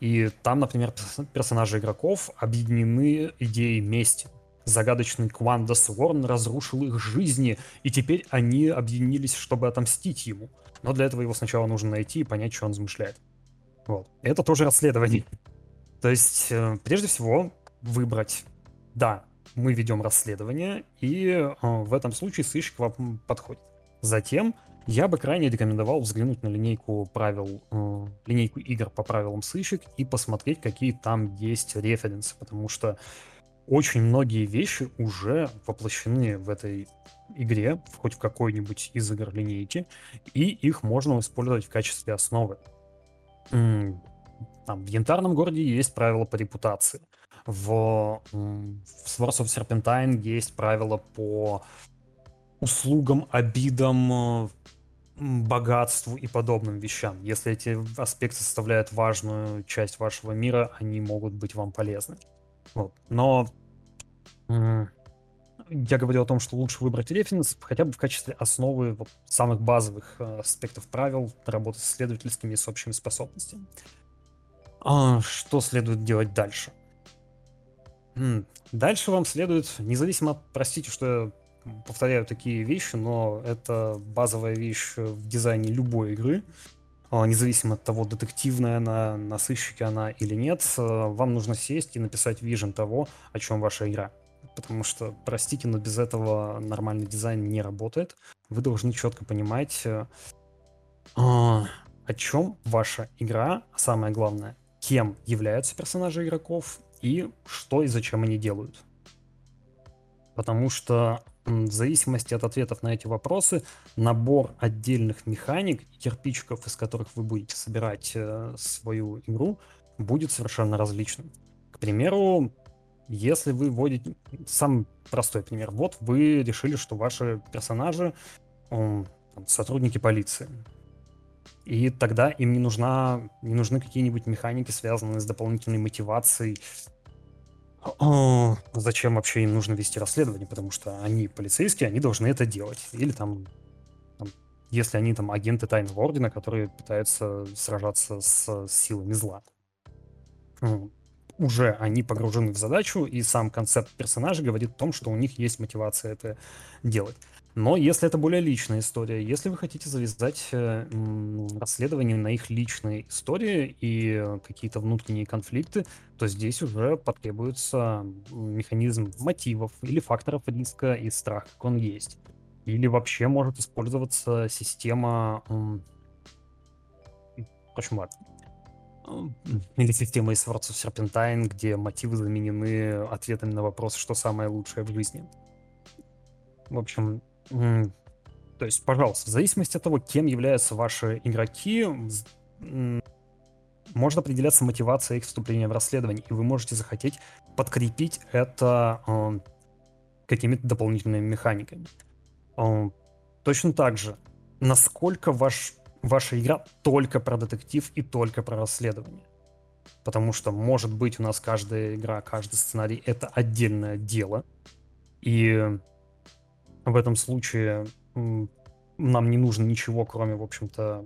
и там, например, персонажи игроков объединены идеей мести загадочный Квандас Ворн разрушил их жизни, и теперь они объединились, чтобы отомстить ему. Но для этого его сначала нужно найти и понять, что он замышляет. Вот. Это тоже расследование. То есть, э, прежде всего, выбрать, да, мы ведем расследование, и э, в этом случае сыщик вам подходит. Затем я бы крайне рекомендовал взглянуть на линейку правил, э, линейку игр по правилам сыщик и посмотреть, какие там есть референсы, потому что очень многие вещи уже воплощены в этой игре, хоть в какой-нибудь из игр линейки, и их можно использовать в качестве основы. Там, в Янтарном городе есть правила по репутации. В, в Swords of Serpentine есть правила по услугам, обидам, богатству и подобным вещам. Если эти аспекты составляют важную часть вашего мира, они могут быть вам полезны. Вот. Но я говорю о том, что лучше выбрать референс хотя бы в качестве основы вот, самых базовых э, аспектов правил работы с исследовательскими и с общими способностями. А, что следует делать дальше? Дальше вам следует, независимо от, простите, что я повторяю такие вещи, но это базовая вещь в дизайне любой игры, независимо от того, детективная она, на сыщике она или нет, э, вам нужно сесть и написать вижен того, о чем ваша игра. Потому что, простите, но без этого нормальный дизайн не работает. Вы должны четко понимать, э, а, о чем ваша игра, а самое главное, кем являются персонажи игроков и что и зачем они делают. Потому что в зависимости от ответов на эти вопросы, набор отдельных механик кирпичиков, из которых вы будете собирать э, свою игру, будет совершенно различным. К примеру, если вы вводите... Самый простой пример. Вот вы решили, что ваши персонажи сотрудники полиции. И тогда им не, нужна, не нужны какие-нибудь механики, связанные с дополнительной мотивацией. О, зачем вообще им нужно вести расследование? Потому что они полицейские, они должны это делать. Или там, там если они там агенты тайного ордена, которые пытаются сражаться с, с силами зла. Уже они погружены в задачу, и сам концепт персонажа говорит о том, что у них есть мотивация это делать. Но если это более личная история, если вы хотите завязать э, расследование на их личной истории и какие-то внутренние конфликты, то здесь уже потребуется механизм мотивов или факторов риска и страха, как он есть. Или вообще может использоваться система... М, в общем, ладно. Или система из Swords of Serpentine, где мотивы заменены ответами на вопрос, что самое лучшее в жизни. В общем, то есть, пожалуйста, в зависимости от того, кем являются ваши игроки, может определяться мотивация их вступления в расследование, и вы можете захотеть подкрепить это э, какими-то дополнительными механиками. Э, точно так же, насколько ваш, ваша игра только про детектив и только про расследование. Потому что, может быть, у нас каждая игра, каждый сценарий — это отдельное дело, и в этом случае нам не нужно ничего, кроме, в общем-то,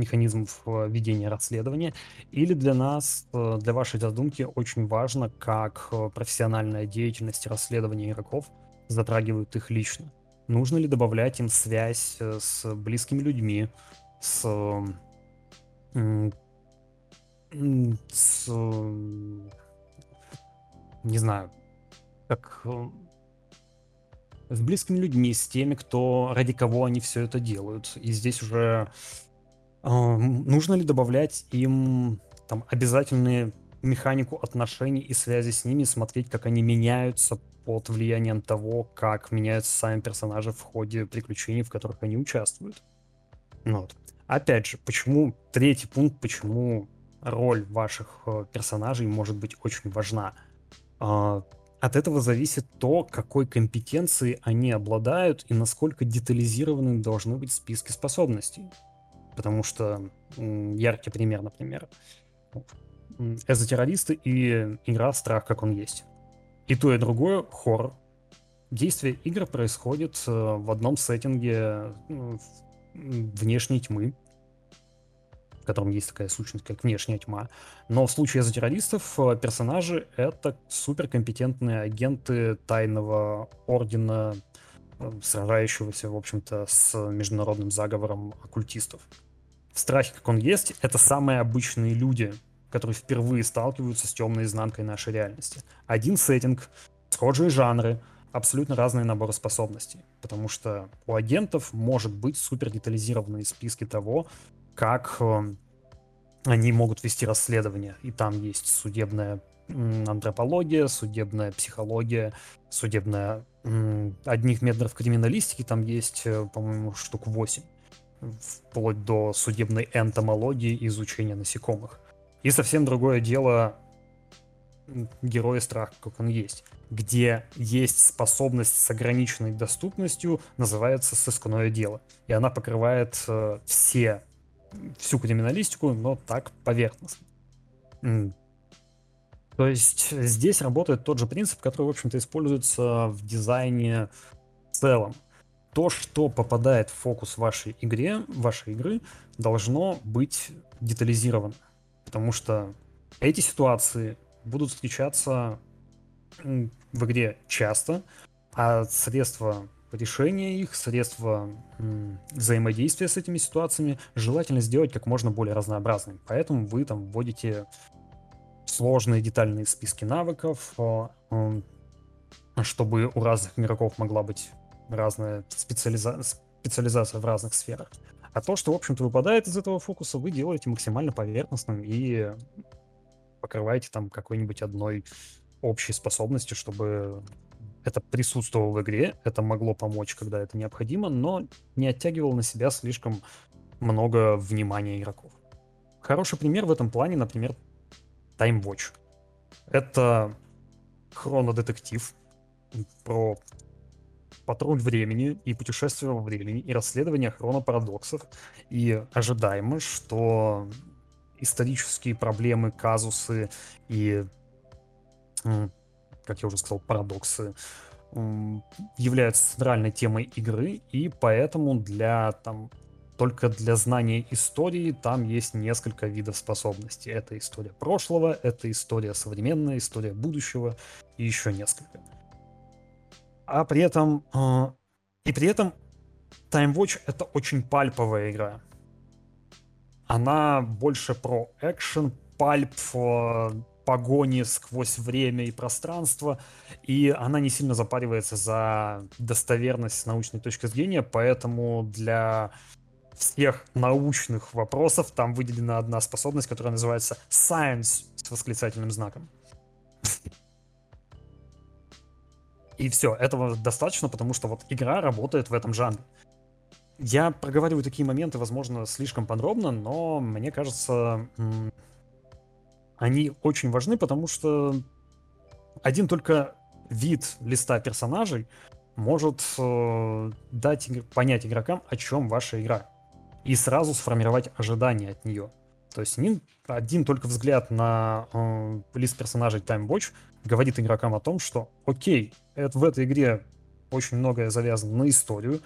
механизмов э, ведения расследования. Или для нас, э, для вашей задумки очень важно, как э, профессиональная деятельность расследования игроков затрагивает их лично. Нужно ли добавлять им связь с близкими людьми, с, с не знаю, как с близкими людьми, с теми, кто ради кого они все это делают. И здесь уже э, нужно ли добавлять им там обязательные механику отношений и связи с ними, смотреть, как они меняются под влиянием того, как меняются сами персонажи в ходе приключений, в которых они участвуют. Ну вот. Опять же, почему третий пункт, почему роль ваших э, персонажей может быть очень важна. Э, от этого зависит то, какой компетенцией они обладают и насколько детализированы должны быть списки способностей. Потому что яркий пример, например, эзотеррористы и игра «Страх, как он есть». И то, и другое — хоррор. Действие игр происходит э, в одном сеттинге внешней тьмы, в котором есть такая сущность, как внешняя тьма. Но в случае террористов э, персонажи — это суперкомпетентные агенты тайного ордена, э, сражающегося, в общем-то, с международным заговором оккультистов. В страхе, как он есть, это самые обычные люди, которые впервые сталкиваются с темной изнанкой нашей реальности. Один сеттинг, схожие жанры, абсолютно разные наборы способностей. Потому что у агентов может быть супер детализированные списки того, как э, они могут вести расследование. И там есть судебная антропология, судебная психология, судебная одних методов криминалистики там есть, э, по-моему, штук 8, вплоть до судебной энтомологии изучения насекомых. И совсем другое дело героя страх, как он есть. Где есть способность с ограниченной доступностью, называется сыскное дело. И она покрывает э, все, всю криминалистику, но так поверхностно. То есть здесь работает тот же принцип, который, в общем-то, используется в дизайне в целом. То, что попадает в фокус вашей игре, вашей игры, должно быть детализировано. Потому что эти ситуации будут встречаться в игре часто, а средства решения их, средства взаимодействия с этими ситуациями желательно сделать как можно более разнообразными. Поэтому вы там вводите сложные детальные списки навыков, чтобы у разных игроков могла быть разная специализа... специализация в разных сферах. А то, что, в общем-то, выпадает из этого фокуса, вы делаете максимально поверхностным и покрываете там какой-нибудь одной общей способностью, чтобы это присутствовало в игре, это могло помочь, когда это необходимо, но не оттягивало на себя слишком много внимания игроков. Хороший пример в этом плане, например, Time Watch. Это хронодетектив про патруль времени и путешествие во времени и расследование хронопарадоксов. И ожидаемо, что исторические проблемы, казусы и, как я уже сказал, парадоксы являются центральной темой игры, и поэтому для там только для знания истории там есть несколько видов способностей. Это история прошлого, это история современная, история будущего и еще несколько. А при этом... Э, и при этом Time Watch это очень пальповая игра. Она больше про экшен, пальп, э, погони сквозь время и пространство, и она не сильно запаривается за достоверность научной точки зрения, поэтому для всех научных вопросов там выделена одна способность, которая называется Science с восклицательным знаком. И все, этого достаточно, потому что вот игра работает в этом жанре. Я проговариваю такие моменты, возможно, слишком подробно, но мне кажется, они очень важны, потому что один только вид листа персонажей может э, дать понять игрокам, о чем ваша игра и сразу сформировать ожидания от нее. То есть один, один только взгляд на э, лист персонажей Time Watch говорит игрокам о том, что окей, это, в этой игре очень многое завязано на историю.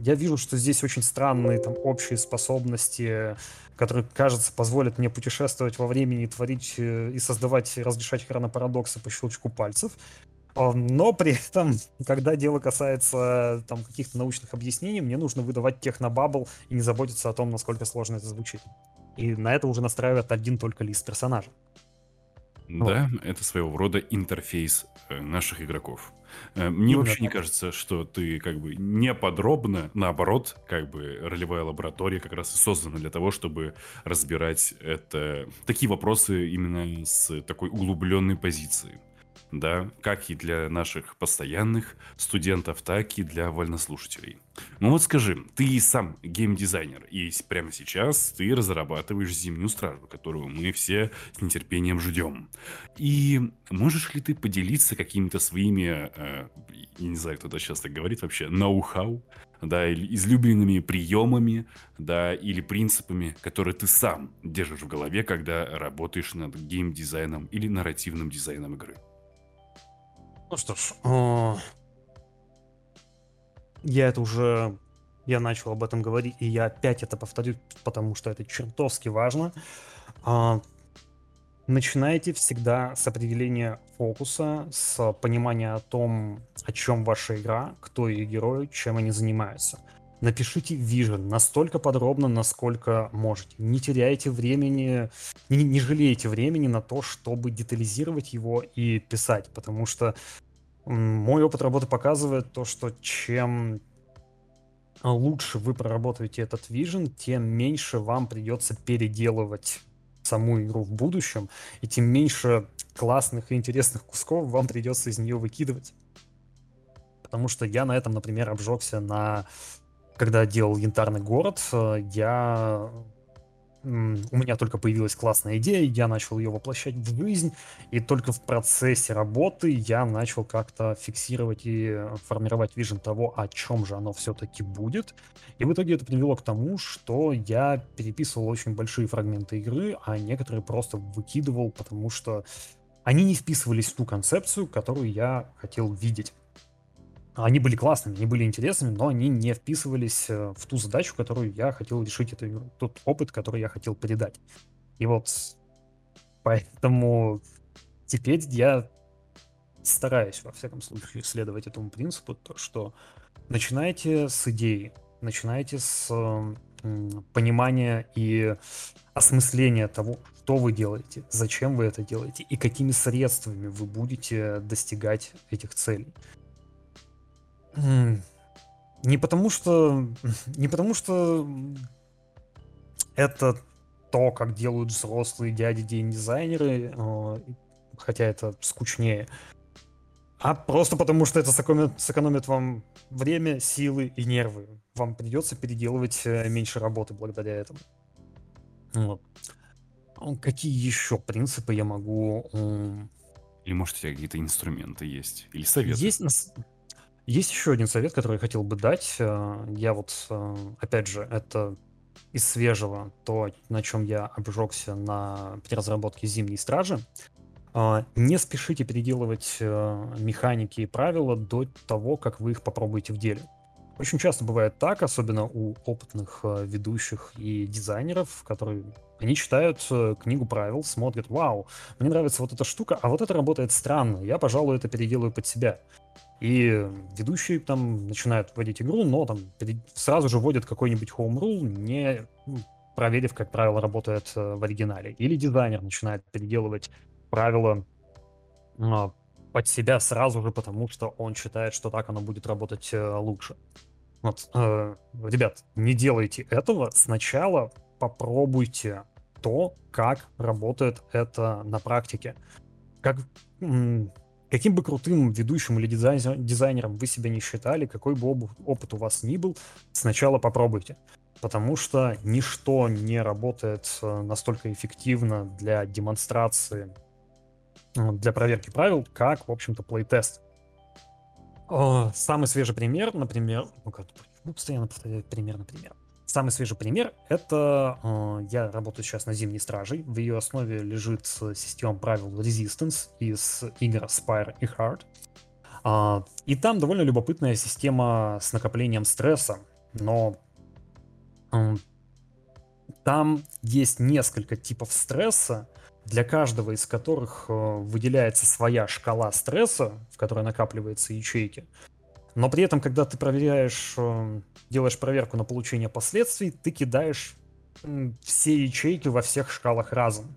Я вижу, что здесь очень странные там общие способности, которые, кажется, позволят мне путешествовать во времени, творить э, и создавать, разрешать хронопарадоксы по щелчку пальцев. Но при этом, когда дело касается там каких-то научных объяснений, мне нужно выдавать технобабл и не заботиться о том, насколько сложно это звучит. И на это уже настраивает один только лист персонажа. Да, вот. это своего рода интерфейс э, наших игроков. Э, мне ну, вообще не кажется, что ты как бы не подробно, наоборот, как бы ролевая лаборатория как раз и создана для того, чтобы разбирать это, такие вопросы именно с такой углубленной позиции да, как и для наших постоянных студентов, так и для вольнослушателей. Ну вот скажи, ты сам геймдизайнер, и прямо сейчас ты разрабатываешь «Зимнюю стражу», которую мы все с нетерпением ждем. И можешь ли ты поделиться какими-то своими, э, я не знаю, кто это сейчас так говорит вообще, ноу-хау, да, или излюбленными приемами, да, или принципами, которые ты сам держишь в голове, когда работаешь над геймдизайном или нарративным дизайном игры? Ну что ж, я это уже, я начал об этом говорить, и я опять это повторю, потому что это чертовски важно. А, начинайте всегда с определения фокуса, с понимания о том, о чем ваша игра, кто ее герой, чем они занимаются. Напишите вижен настолько подробно, насколько можете. Не теряйте времени, не, не жалейте времени на то, чтобы детализировать его и писать, потому что мой опыт работы показывает то, что чем лучше вы проработаете этот вижен, тем меньше вам придется переделывать саму игру в будущем, и тем меньше классных и интересных кусков вам придется из нее выкидывать. Потому что я на этом, например, обжегся на... Когда делал Янтарный город, э, я у меня только появилась классная идея, я начал ее воплощать в жизнь, и только в процессе работы я начал как-то фиксировать и формировать вижен того, о чем же оно все-таки будет. И в итоге это привело к тому, что я переписывал очень большие фрагменты игры, а некоторые просто выкидывал, потому что они не вписывались в ту концепцию, которую я хотел видеть. Они были классными, они были интересными, но они не вписывались э, в ту задачу, которую я хотел решить, это тот опыт, который я хотел передать. И вот поэтому теперь я стараюсь, во всяком случае, следовать этому принципу, то, что начинайте с идеи, начинайте с понимания и осмысления того, что вы делаете, зачем вы это делаете и какими средствами вы будете достигать этих целей. Не потому что... Не потому что это то, как делают взрослые дяди дизайнеры, хотя это скучнее, а просто потому что это сэкономит, сэкономит вам время, силы и нервы. Вам придется переделывать э, меньше работы благодаря этому. Вот. Какие еще принципы я могу... Или может у тебя какие-то инструменты есть? Или советы? Есть, есть еще один совет, который я хотел бы дать. Э, я вот, э, опять же, это из свежего, то, на чем я обжегся на переразработке «Зимней стражи». Э, не спешите переделывать механики и правила до того, как вы их попробуете в деле. Очень часто бывает так, особенно у опытных ведущих и дизайнеров, которые они читают книгу правил, смотрят, вау, мне нравится вот эта штука, а вот это работает странно, я, пожалуй, это переделаю под себя. И ведущий там начинает вводить игру, но там сразу же вводит какой-нибудь home rule, не ну, проверив, как правило работает э, в оригинале. Или дизайнер начинает переделывать правила э, под себя сразу же, потому что он считает, что так оно будет работать э, лучше. Вот, э, ребят, не делайте этого. Сначала попробуйте то, как работает это на практике. Как Каким бы крутым ведущим или дизайнером вы себя не считали, какой бы опыт у вас ни был, сначала попробуйте. Потому что ничто не работает э, настолько эффективно для демонстрации, э, для проверки правил, как, в общем-то, плейтест. Самый свежий пример, например, ну постоянно повторяю пример, например. Самый свежий пример — это э, я работаю сейчас на Зимней Страже. В ее основе лежит система правил Resistance из игр Spire и Hard. Э, и там довольно любопытная система с накоплением стресса, но э, там есть несколько типов стресса, для каждого из которых э, выделяется своя шкала стресса, в которой накапливаются ячейки. Но при этом, когда ты проверяешь, э, делаешь проверку на получение последствий, ты кидаешь все ячейки во всех шкалах разом.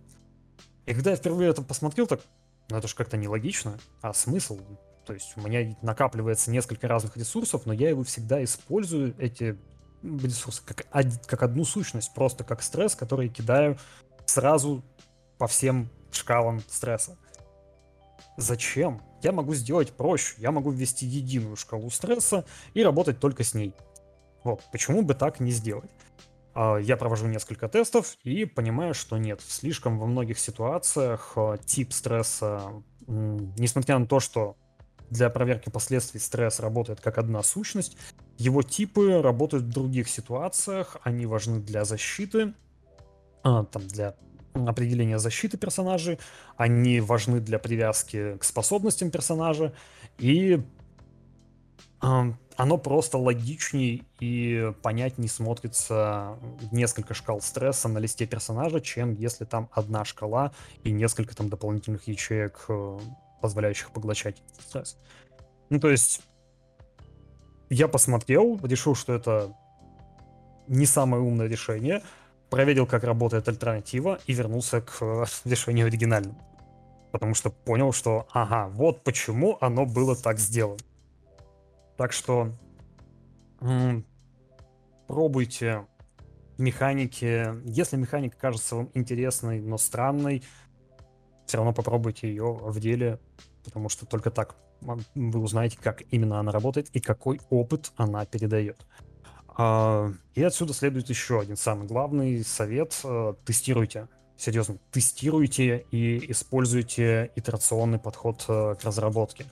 И когда я впервые это посмотрел, так, ну это же как-то нелогично. А смысл? То есть у меня накапливается несколько разных ресурсов, но я его всегда использую, эти ресурсы, как, как одну сущность, просто как стресс, который кидаю сразу по всем шкалам стресса. Зачем? Я могу сделать проще. Я могу ввести единую шкалу стресса и работать только с ней. Вот, почему бы так не сделать? А, я провожу несколько тестов и понимаю, что нет. Слишком во многих ситуациях а, тип стресса, несмотря на то, что для проверки последствий стресс работает как одна сущность, его типы работают в других ситуациях, они важны для защиты, а, там, для определения защиты персонажей, они важны для привязки к способностям персонажа, и э, оно просто логичнее и понятнее смотрится несколько шкал стресса на листе персонажа, чем если там одна шкала и несколько там дополнительных ячеек, э, позволяющих поглощать стресс. Ну, то есть, я посмотрел, решил, что это не самое умное решение, проверил, как работает альтернатива и вернулся к э, решению оригинальному. Потому что понял, что ага, вот почему оно было так сделано. Так что м- пробуйте механики. Если механика кажется вам интересной, но странной, все равно попробуйте ее в деле, потому что только так вы узнаете, как именно она работает и какой опыт она передает. А, и отсюда следует еще один самый главный совет. Э, тестируйте. Серьезно, тестируйте и используйте итерационный подход э, к разработке.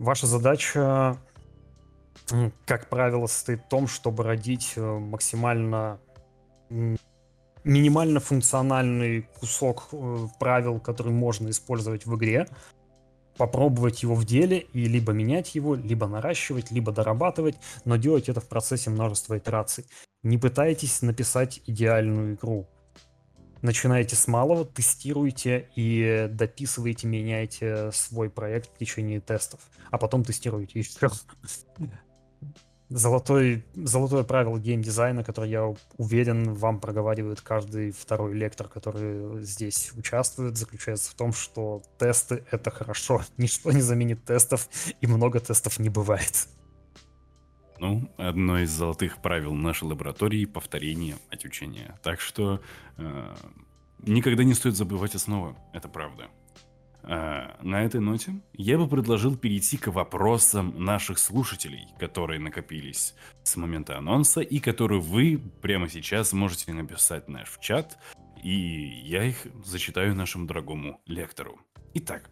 Ваша задача, как правило, состоит в том, чтобы родить э, максимально минимально функциональный кусок правил, который можно использовать в игре, попробовать его в деле и либо менять его, либо наращивать, либо дорабатывать, но делать это в процессе множества итераций. Не пытайтесь написать идеальную игру. Начинайте с малого, тестируйте и дописывайте, меняйте свой проект в течение тестов, а потом тестируйте еще золотой, золотое правило геймдизайна, которое, я уверен, вам проговаривает каждый второй лектор, который здесь участвует, заключается в том, что тесты — это хорошо. Ничто не заменит тестов, и много тестов не бывает. Ну, одно из золотых правил нашей лаборатории — повторение от учения. Так что э, никогда не стоит забывать основы, это правда. А, на этой ноте я бы предложил перейти к вопросам наших слушателей, которые накопились с момента анонса и которые вы прямо сейчас можете написать наш в чат, и я их зачитаю нашему дорогому лектору. Итак,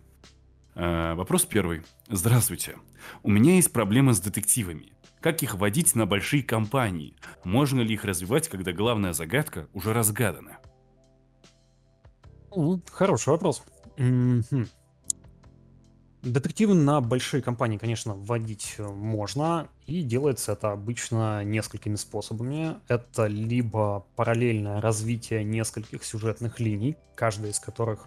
а, вопрос первый. Здравствуйте. У меня есть проблемы с детективами. Как их водить на большие компании? Можно ли их развивать, когда главная загадка уже разгадана? Хороший вопрос. Мгм. Детективы на большие компании, конечно, вводить э, можно, и делается это обычно несколькими способами. Это либо параллельное развитие нескольких сюжетных линий, каждая из которых,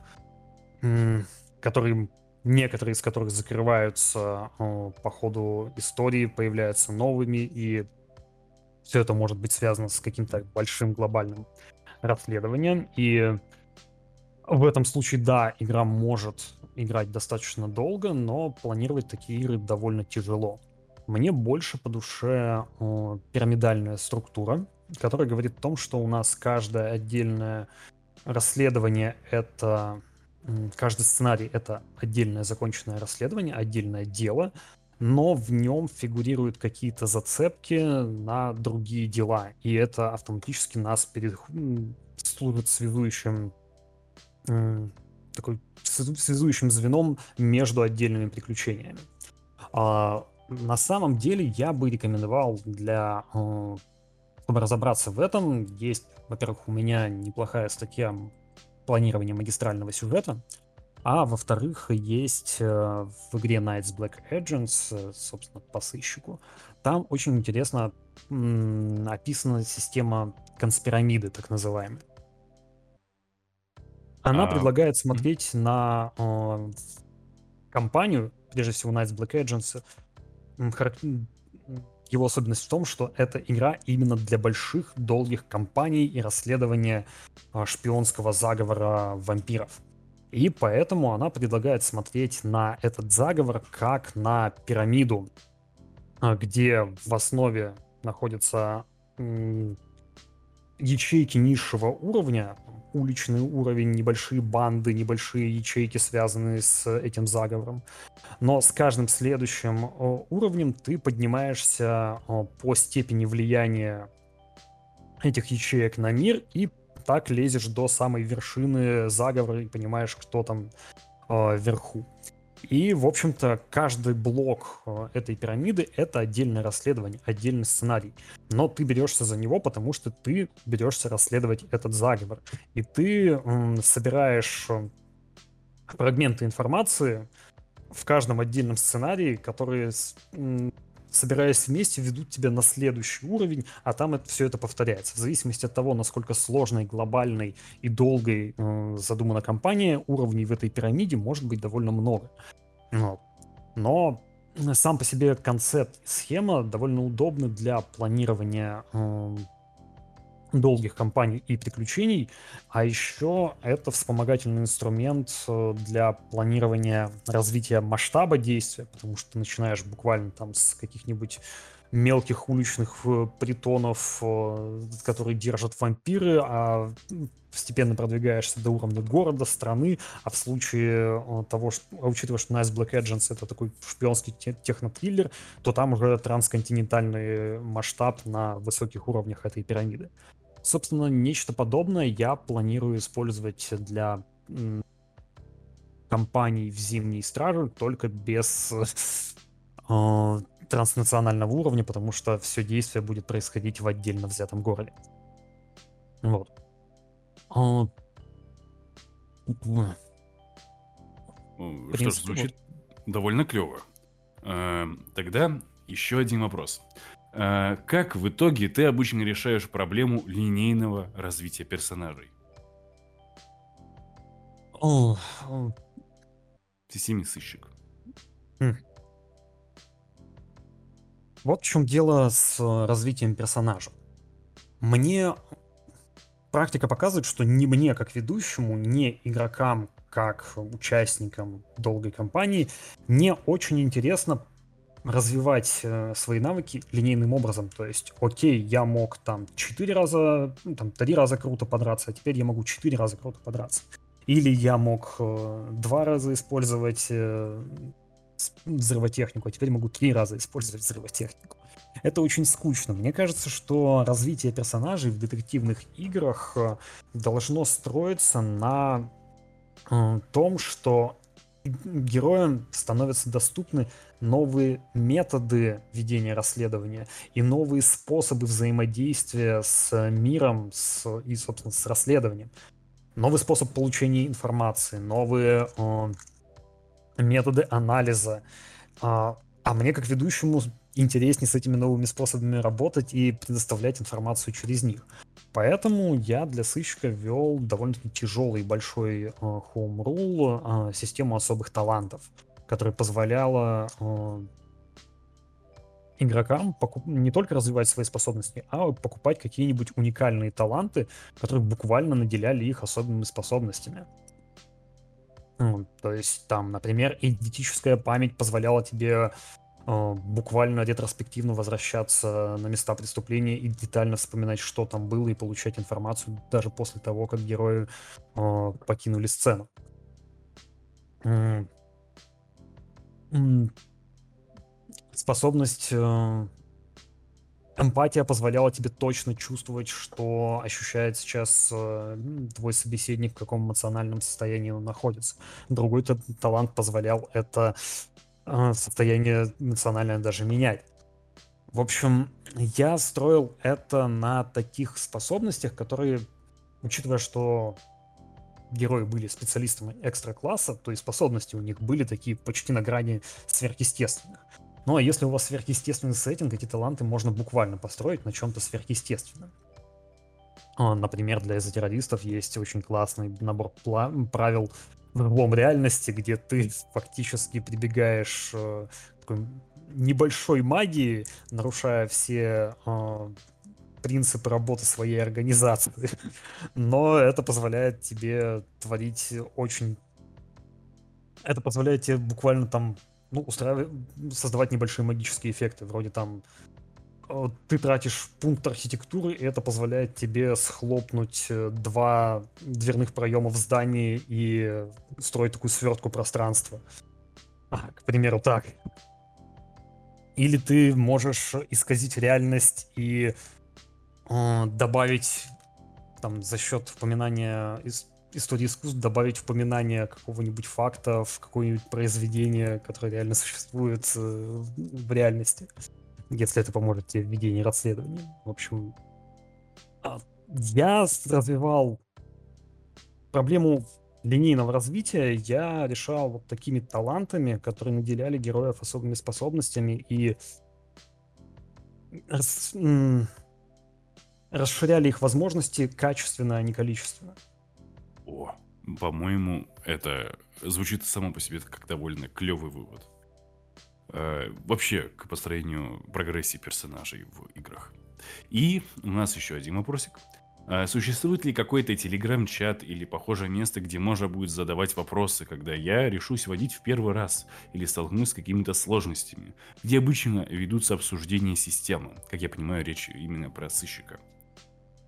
которые, некоторые из которых закрываются э, по ходу истории, появляются новыми, и все это может быть связано с каким-то большим глобальным расследованием. И в этом случае, да, игра может играть достаточно долго, но планировать такие игры довольно тяжело. Мне больше по душе э, пирамидальная структура, которая говорит о том, что у нас каждое отдельное расследование это каждый сценарий это отдельное законченное расследование, отдельное дело, но в нем фигурируют какие-то зацепки на другие дела, и это автоматически нас перед... служит связующим такой связующим звеном между отдельными приключениями. А, на самом деле я бы рекомендовал для э, чтобы разобраться в этом, есть, во-первых, у меня неплохая статья планирования магистрального сюжета, а во-вторых, есть э, в игре Knights Black Agents, э, собственно, по сыщику, там очень интересно описана система конспирамиды, так называемая. Она а, предлагает смотреть mm-hmm. на э, компанию, прежде всего Knights Black Agents. Его особенность в том, что это игра именно для больших, долгих компаний и расследования э, шпионского заговора вампиров. И поэтому она предлагает смотреть на этот заговор как на пирамиду, где в основе находятся ячейки низшего уровня, уличный уровень, небольшие банды, небольшие ячейки, связанные с этим заговором. Но с каждым следующим уровнем ты поднимаешься по степени влияния этих ячеек на мир и так лезешь до самой вершины заговора и понимаешь, кто там э, вверху. И, в общем-то, каждый блок э, этой пирамиды — это отдельное расследование, отдельный сценарий. Но ты берешься за него, потому что ты берешься расследовать этот заговор. И ты собираешь э, фрагменты информации в каждом отдельном сценарии, которые собираясь вместе, ведут тебя на следующий уровень, а там это, все это повторяется. В зависимости от того, насколько сложной, глобальной и долгой э, задумана компания, уровней в этой пирамиде может быть довольно много. Вот. Но сам по себе концепт схема довольно удобны для планирования э, долгих кампаний и приключений, а еще это вспомогательный инструмент э, для планирования развития масштаба действия, потому что ты начинаешь буквально там с каких-нибудь мелких уличных э, притонов, э, которые держат вампиры, а постепенно продвигаешься до уровня города, страны, а в случае того, что, а учитывая, что Nice Black Agents это такой шпионский технотриллер, то там уже трансконтинентальный масштаб на высоких уровнях этой пирамиды. Собственно, нечто подобное я планирую использовать для компаний в Зимней Страже, только без э, транснационального уровня, потому что все действие будет происходить в отдельно взятом городе. Вот. А... Ну, что ж, звучит вот. довольно клево. А, тогда еще один вопрос. А, как в итоге ты обычно решаешь проблему линейного развития персонажей? О, ты семи сыщик. Хм. Вот в чем дело с развитием персонажа. Мне практика показывает, что ни мне как ведущему, ни игрокам как участникам долгой кампании не очень интересно развивать э, свои навыки линейным образом. То есть, окей, я мог там 4 раза, ну, там 3 раза круто подраться, а теперь я могу 4 раза круто подраться. Или я мог э, 2 раза использовать э, взрывотехнику, а теперь могу три раза использовать взрывотехнику. Это очень скучно. Мне кажется, что развитие персонажей в детективных играх э, должно строиться на э, том, что героям становятся доступны новые методы ведения расследования и новые способы взаимодействия с миром с, и, собственно, с расследованием. Новый способ получения информации, новые э, методы анализа. А, а мне, как ведущему, интереснее с этими новыми способами работать и предоставлять информацию через них. Поэтому я для сыщика ввел довольно-таки тяжелый большой uh, home rule, uh, систему особых талантов, которая позволяла uh, игрокам покуп... не только развивать свои способности, а покупать какие-нибудь уникальные таланты, которые буквально наделяли их особыми способностями. Ну, то есть там, например, идентическая память позволяла тебе э, буквально ретроспективно возвращаться на места преступления и детально вспоминать, что там было, и получать информацию даже после того, как герои э, покинули сцену. Способность э, эмпатия позволяла тебе точно чувствовать, что ощущает сейчас э, твой собеседник, в каком эмоциональном состоянии он находится. Другой талант позволял это э, состояние эмоциональное даже менять. В общем, я строил это на таких способностях, которые, учитывая, что герои были специалистами экстра-класса, то есть способности у них были такие почти на грани сверхъестественных. Ну а если у вас сверхъестественный сеттинг, эти таланты можно буквально построить на чем-то сверхъестественном. А, например, для эзотеррористов есть очень классный набор правил в другом реальности, где ты фактически прибегаешь э, к такой небольшой магии, нарушая все э, принципы работы своей организации. Но это позволяет тебе творить очень... Это позволяет тебе буквально там ну, устраивать, создавать небольшие магические эффекты, вроде там ты тратишь пункт архитектуры, и это позволяет тебе схлопнуть э, два дверных проема в здании и строить такую свертку пространства. А, к примеру, так. Или ты можешь исказить реальность и э, добавить там за счет упоминания из истории искусств добавить упоминание какого-нибудь факта в какое-нибудь произведение, которое реально существует э, в реальности, если это поможет тебе в ведении расследования. В общем, а, я развивал проблему линейного развития я решал вот такими талантами, которые наделяли героев особыми способностями и рас... расширяли их возможности качественно, а не количественно. О, по-моему, это звучит само по себе как довольно клевый вывод. Э, вообще, к построению прогрессии персонажей в играх. И у нас еще один вопросик. А существует ли какой-то телеграм-чат или похожее место, где можно будет задавать вопросы, когда я решусь водить в первый раз или столкнусь с какими-то сложностями, где обычно ведутся обсуждения системы? Как я понимаю, речь именно про сыщика.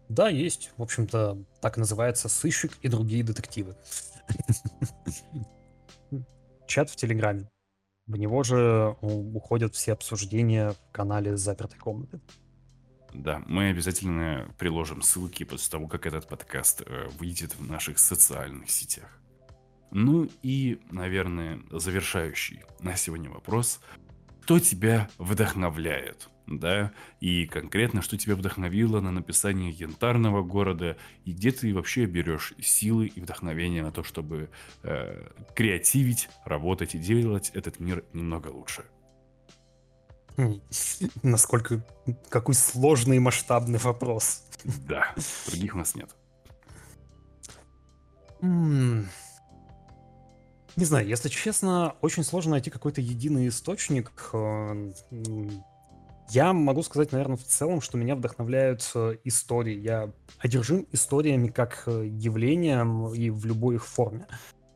Да, есть. В общем-то, так называется «Сыщик и другие детективы». Чат в Телеграме. В него же уходят все обсуждения в канале запертой комнаты. Да, мы обязательно приложим ссылки после того, как этот подкаст э, выйдет в наших социальных сетях. Ну и, наверное, завершающий на сегодня вопрос. Кто тебя вдохновляет? Да, и конкретно, что тебя вдохновило на написание янтарного города, и где ты вообще берешь силы и вдохновение на то, чтобы э, креативить, работать и делать этот мир немного лучше. Насколько... Какой сложный и масштабный вопрос. Да, других у нас нет. Не знаю, если честно, очень сложно найти какой-то единый источник. Я могу сказать, наверное, в целом, что меня вдохновляют э, истории. Я одержим историями как э, явлением и в любой их форме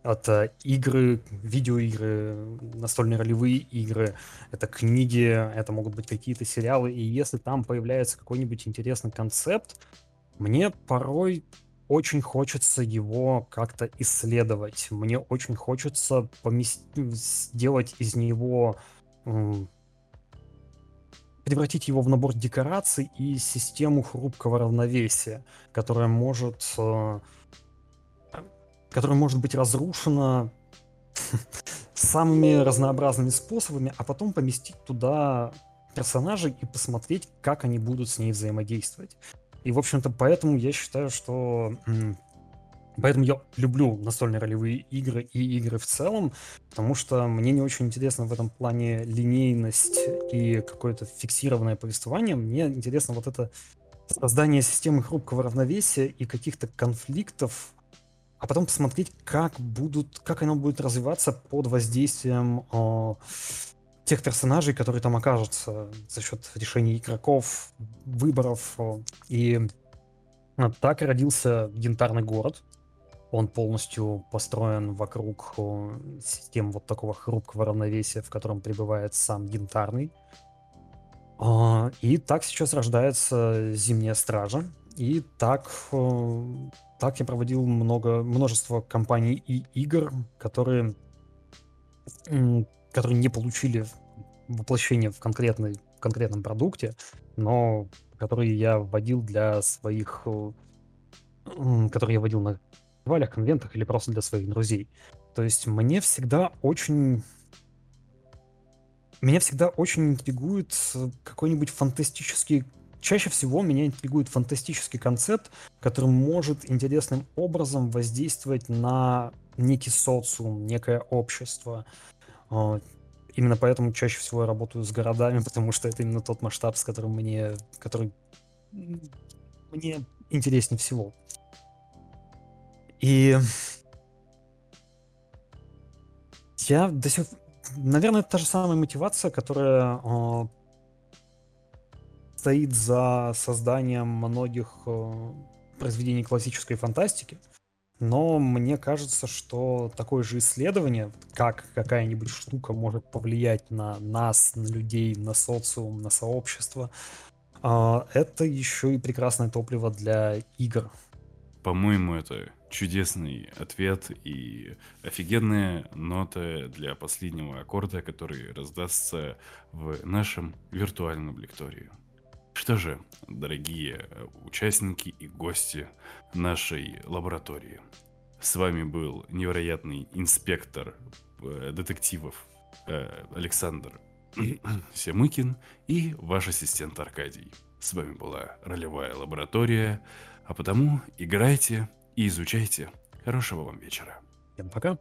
это игры, видеоигры, настольные ролевые игры, это книги, это могут быть какие-то сериалы, и если там появляется какой-нибудь интересный концепт, мне порой очень хочется его как-то исследовать. Мне очень хочется помест... сделать из него превратить его в набор декораций и систему хрупкого равновесия, которая может э, которая может быть разрушена самыми разнообразными способами, а потом поместить туда персонажей и посмотреть, как они будут с ней взаимодействовать. И, в общем-то, поэтому я считаю, что... Поэтому я люблю настольные ролевые игры и игры в целом, потому что мне не очень интересно в этом плане линейность и какое-то фиксированное повествование. Мне интересно вот это создание системы хрупкого равновесия и каких-то конфликтов, а потом посмотреть, как будут, как оно будет развиваться под воздействием о, тех персонажей, которые там окажутся за счет решений игроков, выборов. И так родился Янтарный город. Он полностью построен вокруг системы вот такого хрупкого равновесия, в котором пребывает сам Янтарный. А, и так сейчас рождается Зимняя Стража. И так так я проводил много, множество компаний и игр, которые, которые не получили воплощение в, конкретной, в конкретном продукте, но которые я вводил для своих, которые я вводил на фестивалях, конвентах или просто для своих друзей. То есть мне всегда очень... Меня всегда очень интригует какой-нибудь фантастический чаще всего меня интригует фантастический концепт, который может интересным образом воздействовать на некий социум, некое общество. А, именно поэтому чаще всего я работаю с городами, потому что это именно тот масштаб, с которым мне, который мне интереснее всего. И я до сих Наверное, это та же самая мотивация, которая а, стоит за созданием многих э, произведений классической фантастики. Но мне кажется, что такое же исследование, как какая-нибудь штука может повлиять на нас, на людей, на социум, на сообщество, э, это еще и прекрасное топливо для игр. По-моему, это чудесный ответ и офигенная нота для последнего аккорда, который раздастся в нашем виртуальном лектории. Что же, дорогие э, участники и гости нашей лаборатории, с вами был невероятный инспектор э, детективов э, Александр Семыкин и ваш ассистент Аркадий. С вами была ролевая лаборатория, а потому играйте и изучайте. Хорошего вам вечера. Всем пока.